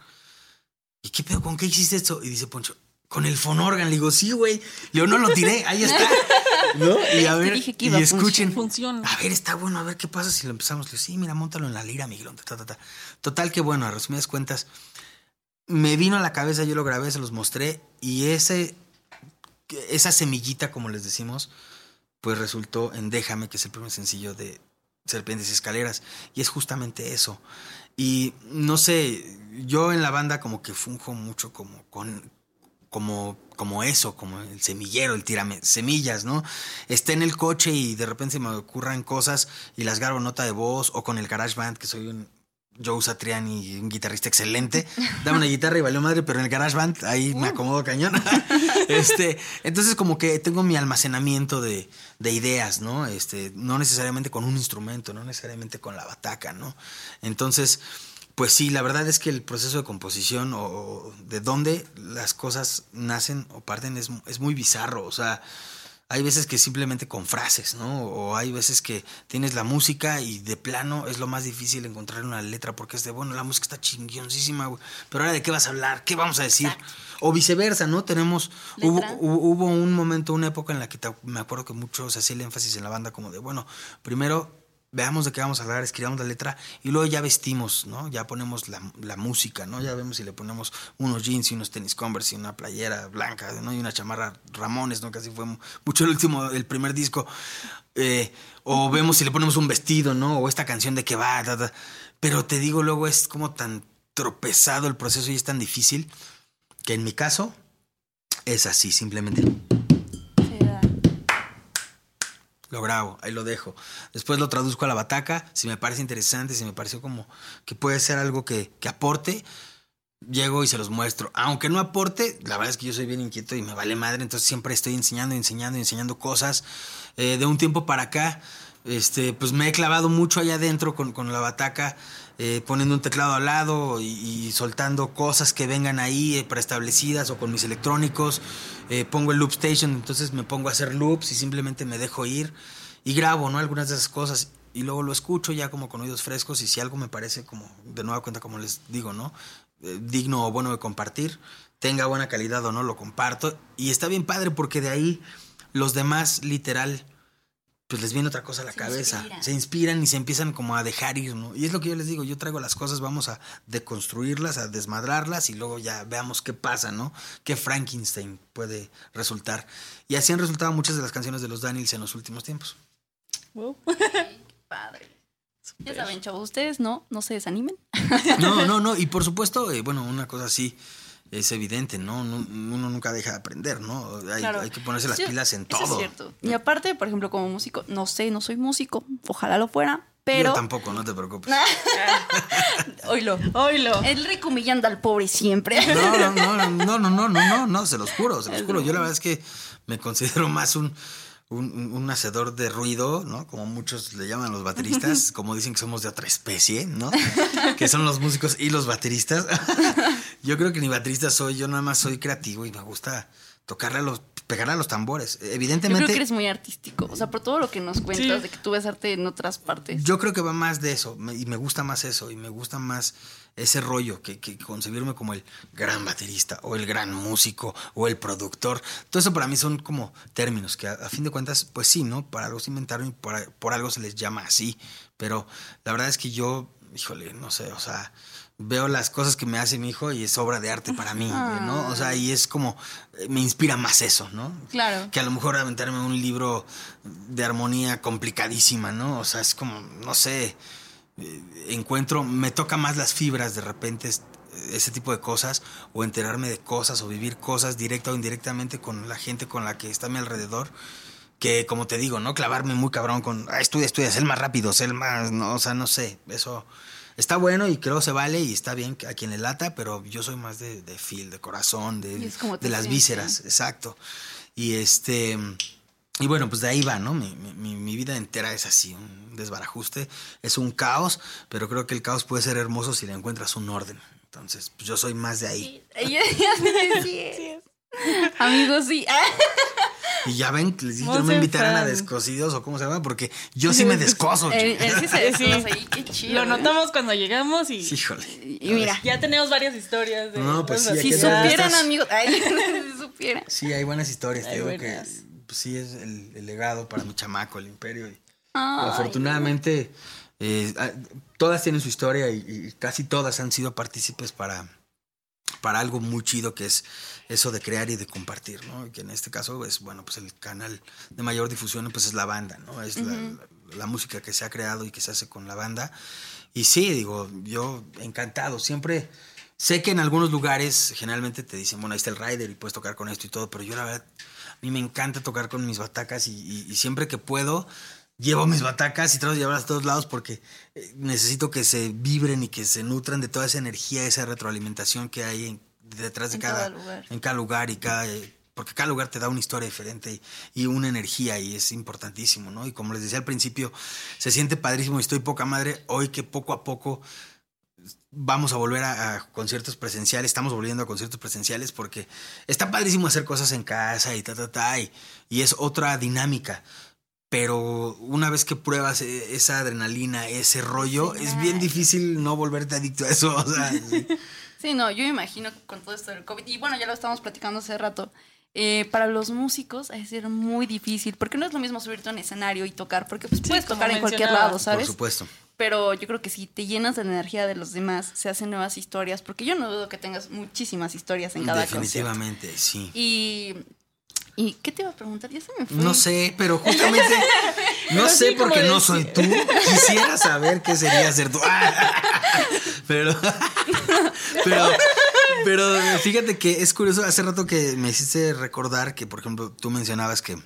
¿Y qué pedo? ¿Con qué hiciste esto? Y dice Poncho, con el fonorgan. Le digo, sí, güey. Yo no lo tiré, ahí está. ¿No? Y a ver, dije que y iba escuchen. Funciona. A ver, está bueno, a ver qué pasa si lo empezamos. Le digo, sí, mira, montalo en la lira, Miguelón. ta, ta, ta. Total que bueno, a resumidas cuentas, me vino a la cabeza, yo lo grabé, se los mostré, y ese, esa semillita, como les decimos, pues resultó en Déjame, que es el primer sencillo de Serpientes y Escaleras. Y es justamente eso. Y no sé, yo en la banda como que funjo mucho como con como como eso, como el semillero, el tirame semillas, ¿no? Esté en el coche y de repente se me ocurran cosas y las grabo nota de voz o con el garage band que soy un Joe Satriani, un guitarrista excelente. Dame una guitarra y valió madre, pero en el garage band ahí me acomodo cañón. este, entonces como que tengo mi almacenamiento de, de ideas, ¿no? Este, no necesariamente con un instrumento, no necesariamente con la bataca, ¿no? Entonces, pues sí, la verdad es que el proceso de composición o, o de dónde las cosas nacen o parten es, es muy bizarro. O sea, hay veces que simplemente con frases, ¿no? O hay veces que tienes la música y de plano es lo más difícil encontrar una letra porque es de, bueno, la música está chingoncísima, güey. Pero ahora de qué vas a hablar, qué vamos a decir. O viceversa, ¿no? Tenemos, hubo, hubo un momento, una época en la que te- me acuerdo que mucho se hacía el énfasis en la banda como de, bueno, primero veamos de qué vamos a hablar, escribamos la letra y luego ya vestimos, ¿no? Ya ponemos la, la música, ¿no? Ya vemos si le ponemos unos jeans y unos tenis Converse y una playera blanca, ¿no? Y una chamarra Ramones, ¿no? Casi fue mucho el último, el primer disco. Eh, o vemos si le ponemos un vestido, ¿no? O esta canción de qué va, ta, ta. pero te digo, luego es como tan tropezado el proceso y es tan difícil que en mi caso es así, simplemente lo grabo, ahí lo dejo. Después lo traduzco a la bataca, si me parece interesante, si me pareció como que puede ser algo que, que aporte, llego y se los muestro. Aunque no aporte, la verdad es que yo soy bien inquieto y me vale madre, entonces siempre estoy enseñando, enseñando, enseñando cosas. Eh, de un tiempo para acá, este, pues me he clavado mucho allá adentro con, con la bataca, eh, poniendo un teclado al lado y, soltando cosas que vengan ahí eh, preestablecidas o con mis electrónicos. Eh, pongo el loop station, entonces me pongo a hacer loops y simplemente me dejo ir y grabo, ¿no? Algunas de esas cosas. Y luego lo escucho ya como con oídos frescos y si algo me parece como, de nueva cuenta, como les digo, ¿no? Eh, digno o bueno de compartir, tenga buena calidad o no, lo comparto. Y está bien padre porque de ahí los demás, literal, pues les viene otra cosa a la Se cabeza. Se inspiran y se empiezan como a dejar ir, ¿no? Y es lo que yo les digo, yo traigo las cosas, vamos a deconstruirlas, a desmadrarlas y luego ya veamos qué pasa, ¿no? Qué Frankenstein puede resultar. Y así han resultado muchas de las canciones de los Daniels en los últimos tiempos. Wow. Padre. Ya saben, chavos, ustedes no, no se desanimen. No, no, no. Y por supuesto, eh, bueno, una cosa así es evidente, ¿no? Uno nunca deja de aprender, ¿no? Hay, Claro. hay que ponerse las Sí, pilas en eso todo. es cierto. Y aparte, por ejemplo, como músico, no sé, no soy músico, ojalá lo fuera, pero. Yo tampoco, no te preocupes. Oílo. Oilo. El rico humillando al pobre siempre. No, no, no, no, no, no, no, no, no, se los juro, se los juro. Yo la verdad es que me considero más un, un, un hacedor de ruido, ¿no? Como muchos le llaman los bateristas, como dicen que somos de otra especie, ¿no? Que son los músicos y los bateristas. Yo creo que ni baterista soy, yo nada más soy creativo y me gusta tocarle a los, pegarle a los tambores. Yo creo Evidentemente. que eres muy artístico. O sea, por todo lo que nos cuentas Sí. de que tú ves arte en otras partes. Yo creo que va más de eso, me- y me gusta más eso, y me gusta más ese rollo que, que concebirme como el gran baterista, o el gran músico, o el productor. Todo eso para mí son como términos que a, a fin de cuentas, pues sí, ¿no? Para algo se inventaron y por, por algo se les llama así. Pero la verdad es que yo, híjole, no sé, o sea, veo las cosas que me hace mi hijo y es obra de arte para mí, ¿no? O sea, y es como, eh, me inspira más eso, ¿no? Claro. que a lo mejor aventarme un libro de armonía complicadísima, ¿no? O sea, es como, no sé, encuentro, me toca más las fibras de repente es- ese tipo de cosas, o enterarme de cosas, o vivir cosas directa o indirectamente con la gente con la que está a mi alrededor, que como te digo, ¿no? Clavarme muy cabrón con, ah, estudia, estudia, sé el más rápido, sé el más, no, o sea, no sé, eso está bueno y creo se vale y está bien a quien le lata, pero yo soy más de, de feel, de corazón, de, es de las vísceras, exacto. Y este. Y bueno, pues de ahí va, ¿no? Mi, mi- mi- mi vida entera es así, un desbarajuste, es un caos, pero creo que el caos puede ser hermoso si le encuentras un orden. Entonces, pues yo soy más de ahí. Ella- sí es. Amigos, sí. Y ya ven, les dije no me invitaran a descosidos o cómo se llama, porque yo sí me descoso. Él, chica. él sí se Sí. desconoce ahí, qué chido. Lo ¿eh? notamos cuando llegamos y Sí, híjole. Y mira, ya tenemos varias historias. De No, pues sí, si supieran, amigos. Ay, si supieran. Sí, hay buenas historias. Te digo buenas. que pues, sí es el, el legado para mi chamaco, el imperio. Y, Ay, afortunadamente, eh, ah, todas tienen su historia y, y casi todas han sido partícipes para, para algo muy chido que es eso de crear y de compartir, ¿no? Que en este caso es, bueno, pues el canal de mayor difusión pues es la banda, ¿no? Es la, la- la música que se ha creado y que se hace con la banda. Y sí, digo, yo encantado, siempre... Sé que en algunos lugares generalmente te dicen, bueno, ahí está el rider y puedes tocar con esto y todo, pero yo la verdad, mí me encanta tocar con mis batacas y, y- y siempre que puedo, llevo mis batacas y trato de llevarlas a todos lados porque eh, necesito que se vibren y que se nutran de toda esa energía, esa retroalimentación que hay en- detrás de En cada, lugar. en cada lugar y cada eh, porque cada lugar te da una historia diferente y, y una energía y es importantísimo, ¿no? Y como les decía al principio, se siente padrísimo y estoy poca madre hoy que poco a poco vamos a volver a, a conciertos presenciales, estamos volviendo a conciertos presenciales porque está padrísimo hacer cosas en casa y ta, ta, ta, y, y es otra dinámica. Pero una vez que pruebas eh, esa adrenalina, ese rollo, Sí, es bien difícil no volverte adicto a eso. O sea, sí. Sí, no, yo me imagino que con todo esto del COVID, y bueno, ya lo estábamos platicando hace rato, eh, para los músicos es ser muy difícil, porque no es lo mismo subirte a un escenario y tocar, porque pues Sí, puedes tocar en cualquier lado, ¿sabes? por supuesto. Pero yo creo que si te llenas de la energía de los demás, se hacen nuevas historias, porque yo no dudo que tengas muchísimas historias en cada. Definitivamente, sí. Y, ¿y qué te iba a preguntar? Ya se me fue. No sé, pero justamente no sé sí, porque no soy tú. Quisiera saber qué sería ser tú. Pero, pero, pero fíjate que es curioso. Hace rato que me hiciste recordar que, por ejemplo, tú mencionabas que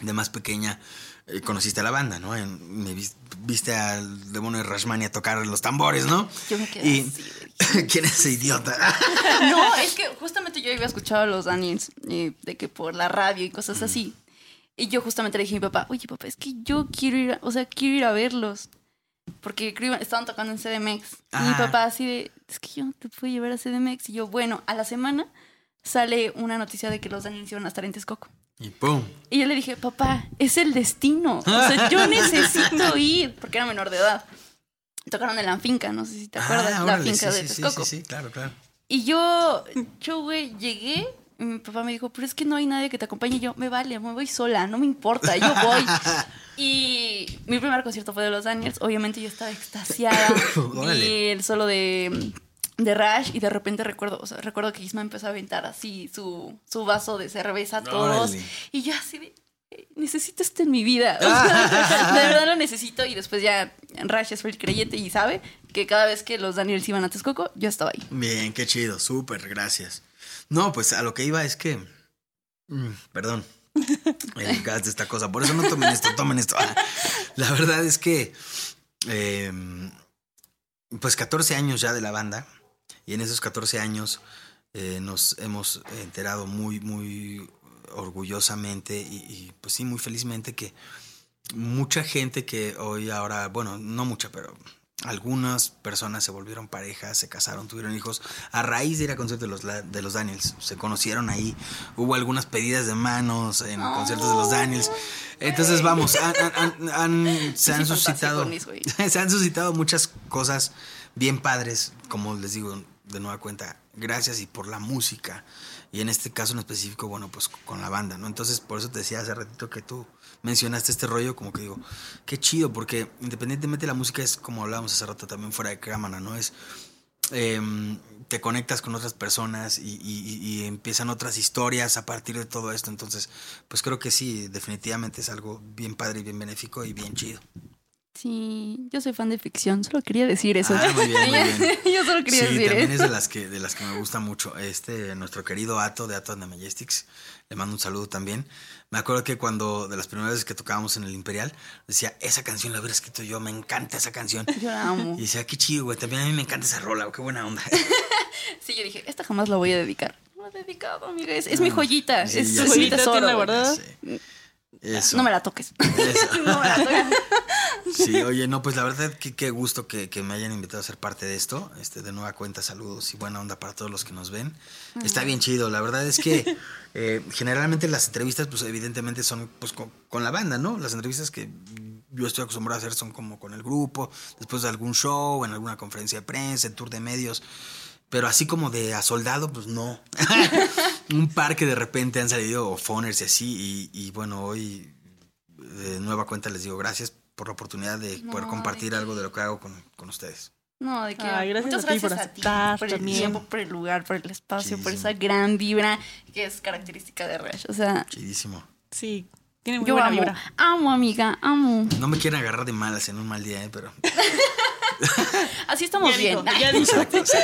de más pequeña eh, conociste a la banda, ¿no? En- me vis- viste al demonio de Rashmania tocar los tambores, ¿no? Yo me quedé Y así, ¿quién es ese idiota? No, es que justamente yo había escuchado a los Daniels eh, de que por la radio y cosas así. Y yo justamente le dije a mi papá, oye papá, es que yo quiero ir, a, o sea, quiero ir a verlos. Porque estaban tocando en CDMX. Y mi Ah. papá así de, es que yo no te puedo llevar a CDMX. Y yo, bueno, a la semana sale una noticia de que los Daniels iban a estar en Texcoco. Y pum. Y yo le dije, papá, es el destino. O sea, yo necesito ir, porque era menor de edad. Tocaron en la finca, no sé si te acuerdas, Ah, la finca sí, de sí, Texcoco. sí, sí, claro, claro. Y yo, yo, güey, llegué. Y mi papá me dijo, pero es que no hay nadie que te acompañe. Y yo, me vale, me voy sola, no me importa, yo voy. y mi primer concierto fue de los Daniels. Obviamente yo estaba extasiada. Vi el solo de, de Rush y de repente recuerdo, o sea, recuerdo que Isma empezó a aventar así su, su vaso de cerveza a todos. Y yo así de, "Eh, necesito esto en mi vida. O sea, de verdad lo necesito. Y después ya Rush es el creyente y sabe que cada vez que los Daniels iban a Texcoco, yo estaba ahí. Bien, qué chido, súper, gracias. No, pues a lo que iba es que. mm, perdón. El gas de esta cosa. Por eso no tomen esto, tomen esto. Ah, La verdad es que. eh, pues 14 años ya de la banda. Y en esos 14 años eh, nos hemos enterado muy, muy orgullosamente y, y, pues sí, muy felizmente que mucha gente que hoy ahora, bueno, no mucha, pero algunas personas se volvieron parejas, se casaron, tuvieron hijos a raíz de ir a conciertos de los, de los Daniels. Se conocieron ahí, hubo algunas pedidas de manos en conciertos de los Daniels. Entonces, vamos, han- han- han- se han suscitado, se han suscitado muchas cosas bien padres, como les digo de nueva cuenta, gracias y por la música. Y en este caso en específico, bueno, pues con la banda, ¿no? Entonces, por eso te decía hace ratito que tú mencionaste este rollo, como que digo, qué chido, porque independientemente de la música es como hablábamos hace rato también fuera de cámara, ¿no? Es, em, te conectas con otras personas y- y empiezan otras historias a partir de todo esto. Entonces, pues creo que sí, definitivamente es algo bien padre y bien benéfico y bien chido. Sí, yo soy fan de ficción, solo quería decir eso. Ah, muy bien, muy bien. yo solo quería sí, decir también es eso. de las que de las que me gusta mucho. Este, nuestro querido Ato de Ato and the Majestics, le mando un saludo también. Me acuerdo que cuando de las primeras veces que tocábamos en el Imperial, decía, esa canción la hubiera escrito yo, me encanta esa canción. Yo la amo. Y decía, qué chido, güey, también a mí me encanta esa rola, qué buena onda. Sí, yo dije, esta jamás la voy a dedicar. No la he dedicado, amiga. Es, es mi joyita. Ah, Sí, es es Joyita, tesoro. tiene guardada. Sí. Eso. No me la toques. Eso. no me la toques. Sí, oye, no, pues la verdad que qué gusto que, que me hayan invitado a ser parte de esto. Este, de nueva cuenta, saludos y buena onda para todos los que nos ven. Está bien chido. La verdad es que eh, generalmente las entrevistas, pues evidentemente son pues con, con la banda, ¿no? Las entrevistas que yo estoy acostumbrado a hacer son como con el grupo, después de algún show, en alguna conferencia de prensa, en tour de medios. Pero así como de a soldado, pues no. Un par que de repente han salido o phoners y así. Y, y bueno, hoy de nueva cuenta les digo gracias por la oportunidad de No, poder ¿de compartir qué? algo de lo que hago con, con ustedes. No, de que. Ay, gracias Muchas a ti gracias por a ti. aceptar Por el también. tiempo, por el lugar, por el espacio, por Chidísimo. esa gran vibra que es característica de Rush. O sea, Chidísimo. Sí, tiene muy yo buena amo. vibra. Amo, amiga, amo. No me quieren agarrar de malas en un mal día, ¿eh? pero. Así estamos Ya bien. ya. Exacto, sí.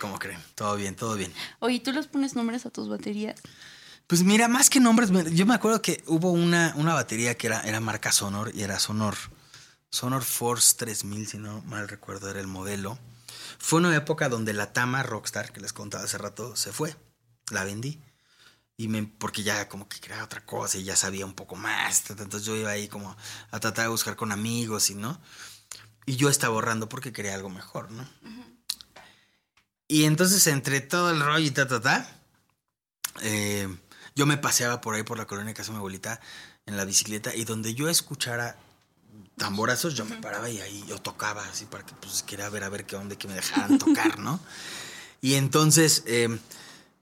¿Cómo creen? Todo bien, todo bien. Oye, ¿tú les pones nombres a tus baterías? Pues mira, más que nombres, yo me acuerdo que hubo una, una batería que era, era marca Sonor y era Sonor. Sonor Force 3000, si no mal recuerdo, era el modelo. Fue una época donde la Tama Rockstar, que les contaba hace rato, se fue. La vendí. Y me, porque ya como que creaba otra cosa y ya sabía un poco más. Entonces yo iba ahí como a tratar de buscar con amigos y no. Y yo estaba ahorrando porque quería algo mejor, ¿no? Y entonces entre todo el rollo y ta, ta, ta, eh, yo me paseaba por ahí por la colonia de casa de mi abuelita en la bicicleta y donde yo escuchara tamborazos, yo me paraba y ahí yo tocaba así para que pues quería ver a ver qué onda que me dejaran tocar, ¿no? Y entonces, eh,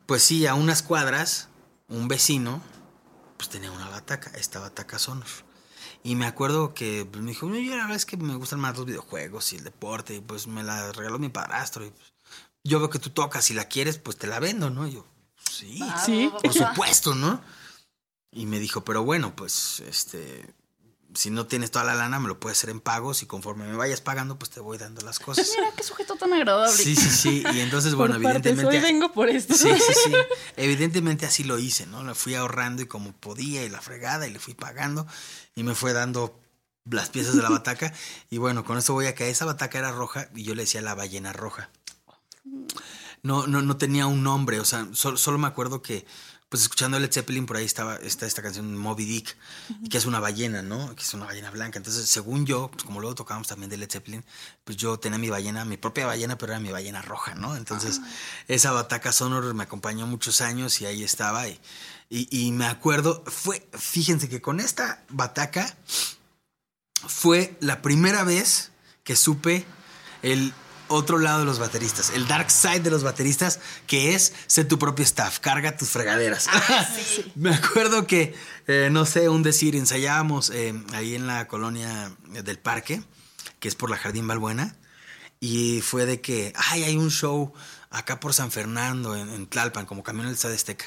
pues sí, a unas cuadras, un vecino, pues tenía una bataca, esta bataca Sonor. Y me acuerdo que pues, me dijo, "Oye, la verdad es que me gustan más los videojuegos y el deporte, y pues me la regaló mi padrastro. Y pues, yo veo que tú tocas, si la quieres, pues te la vendo, ¿no? Y yo, sí, Sí, por supuesto, ¿no? Y me dijo, pero bueno, pues, este, si no tienes toda la lana, me lo puedes hacer en pagos y conforme me vayas pagando, pues te voy dando las cosas. Mira qué sujeto tan agradable. Sí, sí, sí. Y entonces, bueno, evidentemente. hoy vengo por esto. Sí, sí, sí. Evidentemente así lo hice, ¿no? Le fui ahorrando y como podía y la fregada y le fui pagando y me fue dando las piezas de la bataca. Y bueno, con esto voy a que esa bataca era roja y yo le decía la ballena roja. No, no, no tenía un nombre, o sea, solo, solo me acuerdo que pues escuchando Led Zeppelin, por ahí estaba está esta canción Moby Dick, y que es una ballena, ¿no? Que es una ballena blanca. Entonces, según yo, pues como luego tocábamos también de Led Zeppelin, pues yo tenía mi ballena, mi propia ballena, pero era mi ballena roja, ¿no? Entonces, esa bataca sonor me acompañó muchos años y ahí estaba. Y, y, y me acuerdo, fue, fíjense que con esta bataca fue la primera vez que supe el otro lado de los bateristas, el dark side de los bateristas, que es ser tu propio staff, carga tus fregaderas. Me acuerdo que, eh, no sé, un decir, ensayábamos eh, ahí en la colonia del parque, que es por la Jardín Balbuena, y fue de que, ay, hay un show acá por San Fernando, en, en Tlalpan, como camión del Estadio Azteca.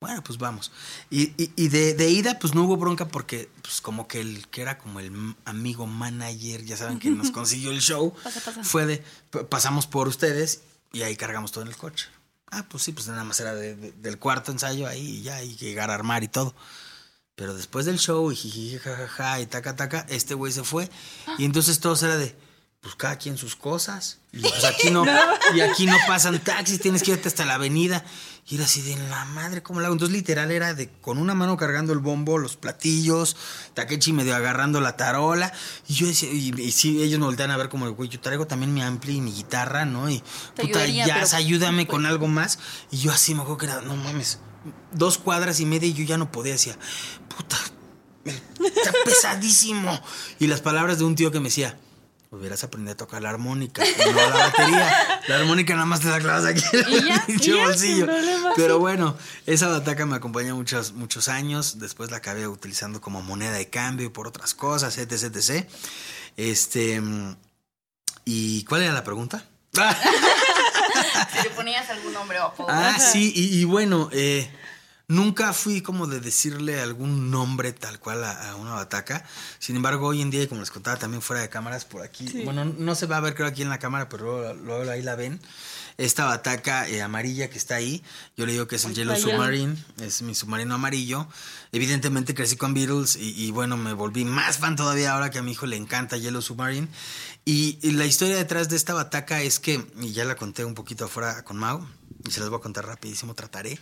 Bueno, pues vamos. Y, y, y de, de, ida, pues no hubo bronca porque, pues como que el que era como el amigo manager, ya saben que nos consiguió el show, Pasa, pasa. fue de, pasamos por ustedes y ahí cargamos todo en el coche. Ah, pues sí, pues nada más era de, de, del cuarto ensayo ahí y ya, y llegar a armar y todo. Pero después del show y jiji, jajaja, y taca, taca, este güey se fue. Y entonces todos era de, pues cada quien sus cosas. Y pues aquí no, y aquí no pasan taxis, tienes que irte hasta la avenida. Y era así de la madre, ¿cómo la hago? Entonces, literal, era de con una mano cargando el bombo, los platillos, Takechi medio agarrando la tarola. Y yo decía, y, y sí, ellos me voltean a ver como, güey, yo traigo también mi ampli y mi guitarra, ¿no? Y Te puta, ayudaría, ya, pero- ayúdame con algo más. Y yo así me acuerdo que era, no mames, dos cuadras y media y yo ya no podía. Decía, puta, está pesadísimo. Y las palabras de un tío que me decía, hubieras aprendido a tocar la armónica, no la batería. La armónica nada más te la clavas aquí en el ya, bolsillo. Pero bueno, esa bataca me acompañó muchos, muchos años. Después la acabé utilizando como moneda de cambio y por otras cosas, etc, etc. Este. ¿Y cuál era la pregunta? Si le ponías algún nombre o apodo. Ah, sí, y, y bueno, eh, nunca fui como de decirle algún nombre tal cual a, a una bataca. Sin embargo, hoy en día, como les contaba también fuera de cámaras por aquí, Sí. bueno, no se va a ver creo aquí en la cámara, pero luego, luego ahí la ven. Esta bataca eh, amarilla que está ahí, yo le digo que es el Yellow. Submarine, es mi submarino amarillo. Evidentemente crecí con Beatles y, y bueno, me volví más fan todavía ahora que a mi hijo le encanta Yellow Submarine. Y, y la historia detrás de esta bataca es que, y ya la conté un poquito afuera con Mau, se las voy a contar rapidísimo, trataré.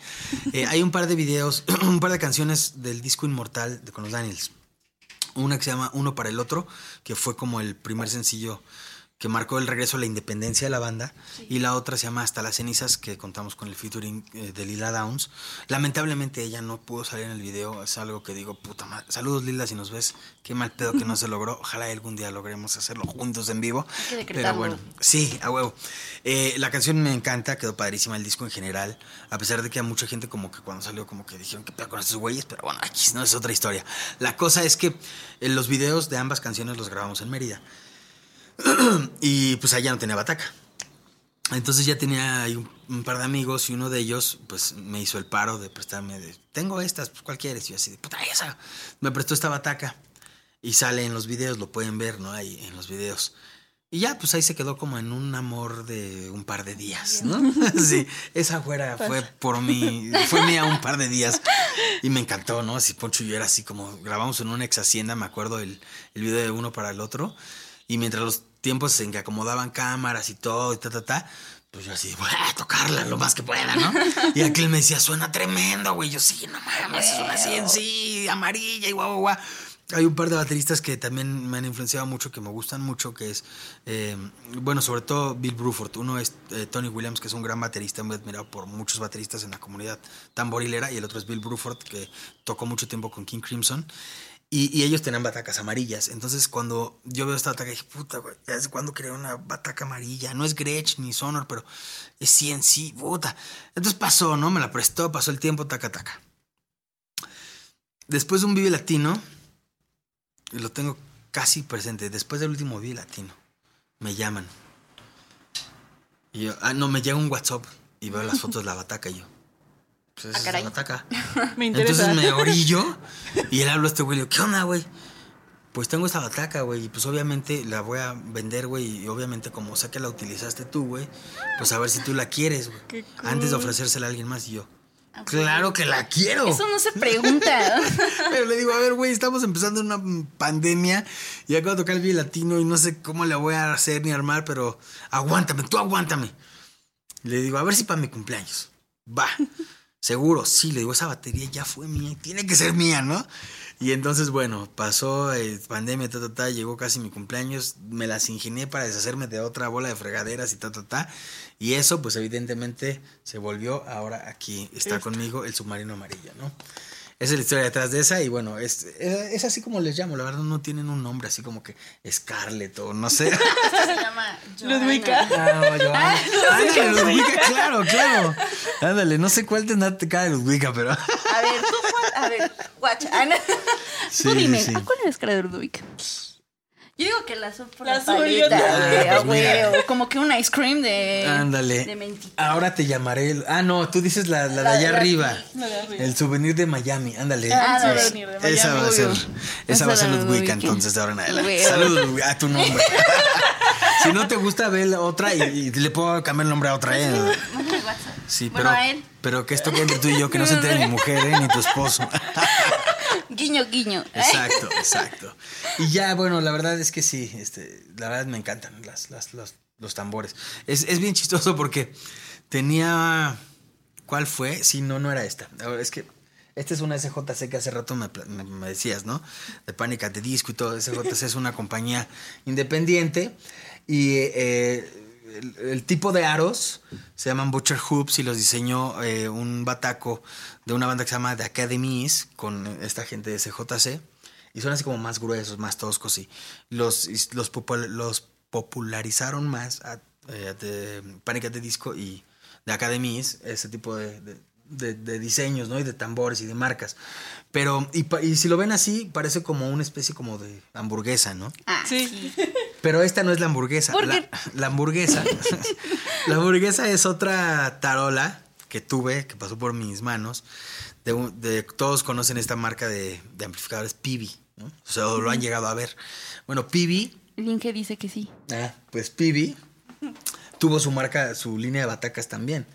Eh, hay un par de videos, un par de canciones del disco Inmortal de con los Daniels. Una que se llama Uno para el Otro, que fue como el primer sencillo que marcó el regreso a la independencia de la banda. Y la otra se llama Hasta las cenizas, que contamos con el featuring eh, de Lila Downs. Lamentablemente ella no pudo salir en el video. Es algo que digo, puta madre. Saludos Lila si nos ves. Qué mal pedo que no se logró. Ojalá algún día logremos hacerlo juntos en vivo. Hay que Pero bueno, sí, a huevo. Eh, la canción me encanta, quedó padrísima el disco en general. A pesar de que a mucha gente como que cuando salió como que dijeron que pedo con estos güeyes, pero bueno, aquí no es otra historia. La cosa es que eh, los videos de ambas canciones los grabamos en Mérida. y pues allá no tenía bataca. Entonces ya tenía ahí un, un par de amigos y uno de ellos pues me hizo el paro de prestarme de, tengo estas, pues ¿cuál quieres? Y yo así de, puta, esa. Me prestó esta bataca y sale en los videos, lo pueden ver, ¿no? Ahí en los videos. Y ya, pues ahí se quedó como en un amor de un par de días, ¿no? sí, esa fuera fue por mí, fue mía un par de días y me encantó, ¿no? Así Poncho y yo era así como grabamos en una ex hacienda, me acuerdo el, el video de uno para el otro y mientras los tiempos en que acomodaban cámaras y todo y ta, ta, ta, pues yo así, voy a tocarla lo más que pueda, ¿no? Y aquel me decía, suena tremendo, güey. Yo, sí, no mames, suena así en sí, amarilla y guau, guau, guau. Hay un par de bateristas que también me han influenciado mucho, que me gustan mucho, que es, eh, bueno, sobre todo Bill Bruford. Uno es eh, Tony Williams, que es un gran baterista, muy admirado por muchos bateristas en la comunidad tamborilera, y el otro es Bill Bruford, que tocó mucho tiempo con King Crimson. Y, y ellos tenían batacas amarillas. Entonces, cuando yo veo esta bataca, dije, puta, güey, ¿desde cuándo creé una bataca amarilla? No es Gretsch ni Sonor, pero es CNC, puta. Entonces pasó, ¿no? Me la prestó, pasó el tiempo, taca, taca. Después de un Vive Latino, lo tengo casi presente, después del último Vive Latino, me llaman. Y yo, ah, no, me llega un WhatsApp y veo las fotos de la bataca y yo. Pues esa Ah, la bataca. Me interesa. Entonces me orillo y él habla a este güey. le digo, ¿Qué onda, güey? Pues tengo esta bataca, güey. Y pues obviamente la voy a vender, güey. Y obviamente, como sé que la utilizaste tú, güey, pues a ver si tú la quieres, güey. Cool. Antes de ofrecérsela a alguien más. Y yo, claro que la quiero. Eso no se pregunta. Pero le digo, a ver, güey, estamos empezando una pandemia y acabo de tocar el Vive Latino y no sé cómo le voy a hacer ni armar, pero aguántame, tú aguántame. Le digo, a ver si para mi cumpleaños. Va. Seguro, sí, le digo, esa batería ya fue mía, tiene que ser mía, ¿no? Y entonces, bueno, pasó eh, pandemia, ta, ta, ta, llegó casi mi cumpleaños, me las ingenié para deshacerme de otra bola de fregaderas y ta, ta, ta. Y eso, pues evidentemente, se volvió ahora aquí, está conmigo el submarino amarillo, ¿no? Esa es la historia detrás de esa y bueno, es, es, es así como les llamo, la verdad no tienen un nombre así como que Scarlett o no sé. Se llama Ludwika. Ah, Joana. Ándale, Ludwika, claro, claro. Ándale, no sé cuál tendrá cara de Ludwika, pero. A ver, tú. A ver, guacha. Ana. Sí, tú dime, sí. ¿a cuál eres cara de Ludwig? Yo digo que la azul por la, paleta, güey, Ah, pues mira. huevo, Como que un ice cream de. Ándale. De mentita. Ahora te llamaré. el- Ah, no, tú dices la, la de allá arriba. La de arriba. El souvenir de Miami, ándale. Ah, el souvenir de Esa va a Miami, ser, esa va a ser Ludwika. entonces de ahora en adelante. Saludos, a tu nombre. si no te gusta, ve la otra y, y le puedo cambiar el nombre a otra. ¿eh? Sí, Bueno, pero, a él. pero que esto entre tú y yo, que no se entere mi mujer, ¿eh? ni tu esposo. Guiño, guiño. Exacto, exacto. Y ya, bueno, la verdad es que sí, este, la verdad me encantan las, las, los, los tambores. Es, es bien chistoso porque tenía. ¿Cuál fue? Sí, no, no era esta. Es que esta es una SJC que hace rato me- me decías, ¿no? De Pánica de Disco y todo. SJC es una compañía independiente y eh, el, el tipo de aros se llaman Butcher Hoops y los diseñó eh, un bataco de una banda que se llama The Academies con esta gente de SJC. Y son así como más gruesos, más toscos y los, los, popul- los popularizaron más a, eh, de Panic! at the Disco y de Academies, ese tipo de, de- de- de diseños, ¿no? Y de tambores y de marcas. Pero, y si lo ven así, parece como una especie como de hamburguesa, ¿no? Ah, Sí. Pero esta no es la hamburguesa. ¿Por La, la hamburguesa. la hamburguesa es otra tarola que tuve, que pasó por mis manos. De, un- de- todos conocen esta marca de, de amplificadores Pibi, ¿no? O sea, lo han llegado a ver. Bueno, Pibi, Linke dice que sí. ah, pues Pibi tuvo su marca, su línea de batacas también.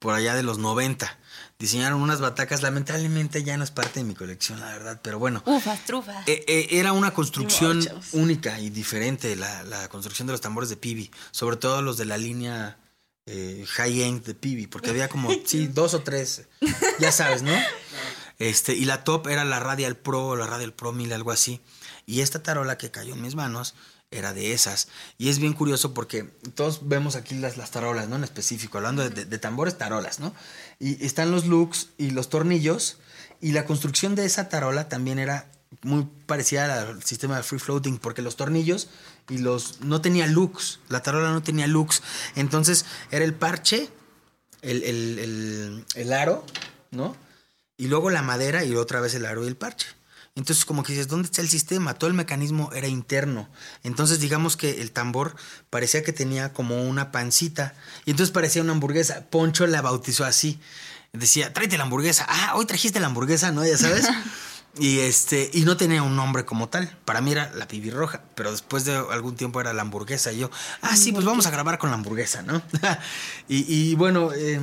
Por allá de los 90. Diseñaron unas batacas, lamentablemente ya no es parte de mi colección, la verdad, pero bueno. Ufas, trufas. Eh, eh, era una construcción única y diferente la, la construcción de los tambores de Pibi, sobre todo los de la línea eh, high-end de Pibi, porque había como, sí, dos o tres, ya sabes, ¿no? Este, y la top era la Radial Pro o la Radial Pro 1000, algo así. Y esta tarola que cayó en mis manos era de esas. Y es bien curioso porque todos vemos aquí las, las tarolas, ¿no? En específico, hablando de, de- de tambores, tarolas, ¿no? Y están los looks y los tornillos. Y la construcción de esa tarola también era muy parecida al sistema de free floating, porque los tornillos y los no tenía looks. La tarola no tenía looks. Entonces era el parche, el, el- el- el aro, ¿no? Y luego la madera y otra vez el aro y el parche. Entonces, como que dices, ¿dónde está el sistema? Todo el mecanismo era interno. Entonces, digamos que el tambor parecía que tenía como una pancita. Y entonces parecía una hamburguesa. Poncho la bautizó así. Decía, tráete la hamburguesa. Ah, hoy trajiste la hamburguesa, ¿no? Ya sabes. Y este, y no tenía un nombre como tal. Para mí era la pibi roja, pero después de algún tiempo era la hamburguesa. Y yo, ah, sí, pues vamos a grabar con la hamburguesa, ¿no? y, y bueno, eh,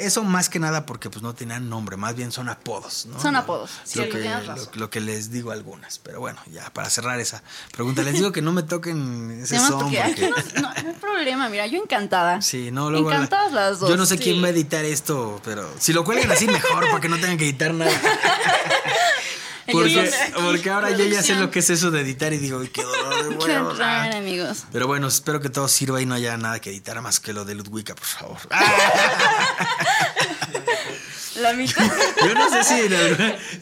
eso más que nada porque pues no tenían nombre, más bien son apodos, ¿no? Son Lo- apodos, sí, Lo, que, lo, lo que les digo a algunas. Pero bueno, ya para cerrar esa pregunta, les digo que no me toquen ese son. porque no, no, no hay problema, mira, yo encantada. Sí, no, luego. la- Encantadas las dos. Yo no sé sí. quién va a editar esto, pero si lo cuelgan así, mejor, para que no tengan que editar nada. Porque, porque ahora yo ya sé lo que es eso de editar y digo, "Ay, qué dolor de Qué huevos". ah". raro, amigos. Pero bueno, espero que todo sirva y no haya nada que editar más que lo de Ludwika, por favor. La mitad. Yo no sé si,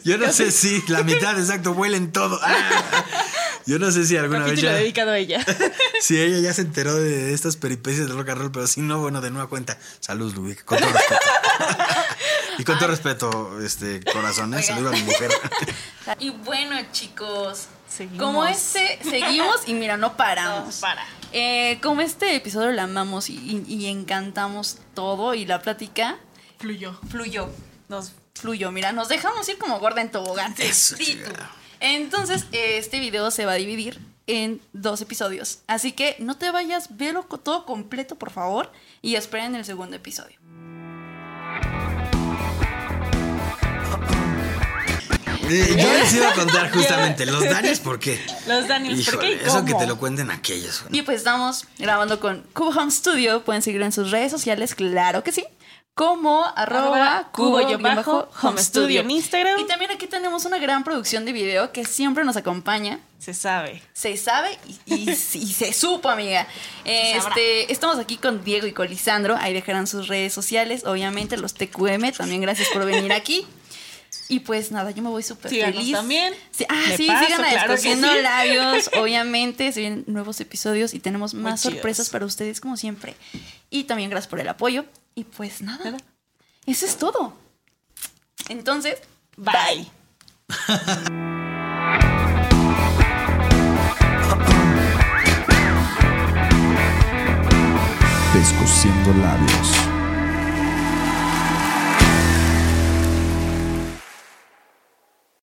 yo no sé si la mitad, exacto, huelen todo. Ah. Yo no sé si alguna vez ya, dedicado a ella. si ella ya se enteró de estas peripecias de rock and roll, pero si no, bueno, de nueva cuenta, salud, Ludwika, con todo respeto. y con todo respeto, este, corazón, ¿eh? Saludo a mi mujer. Y bueno, chicos, Seguimos. como este, seguimos y mira, no paramos. No, para. Eh, como este episodio lo amamos y, y- y encantamos todo y la plática Fluyó. fluyó, Nos fluyó. Mira, nos dejamos ir como gorda en tobogán. Eso. Entonces, este video se va a dividir en dos episodios. Así que no te vayas, velo todo completo, por favor, y esperen el segundo episodio. Eh, Yo les iba a contar justamente, los daños, ¿por qué? Los Daniels, ¿por qué y eso que te lo cuenten aquellos. Y pues estamos grabando con Cubo Home Studio. Pueden seguirlo en sus redes sociales, claro que sí. como arroba cubo cubo bajo home studio en Instagram. Y también aquí tenemos una gran producción de video que siempre nos acompaña. Se sabe. Se sabe y, y- y se supo, amiga. Este, estamos aquí con Diego y con Lisandro. Ahí dejarán sus redes sociales, obviamente los TQM. También gracias por venir aquí. Y pues nada, yo me voy súper feliz. también. Sí, ah, De sí, paso, sigan a claro sí. Labios. Obviamente, se vienen nuevos episodios y tenemos más sorpresas para ustedes, como siempre. Y también gracias por el apoyo. Y pues nada, Nada. eso es todo. Entonces, Bye. Descosiendo labios.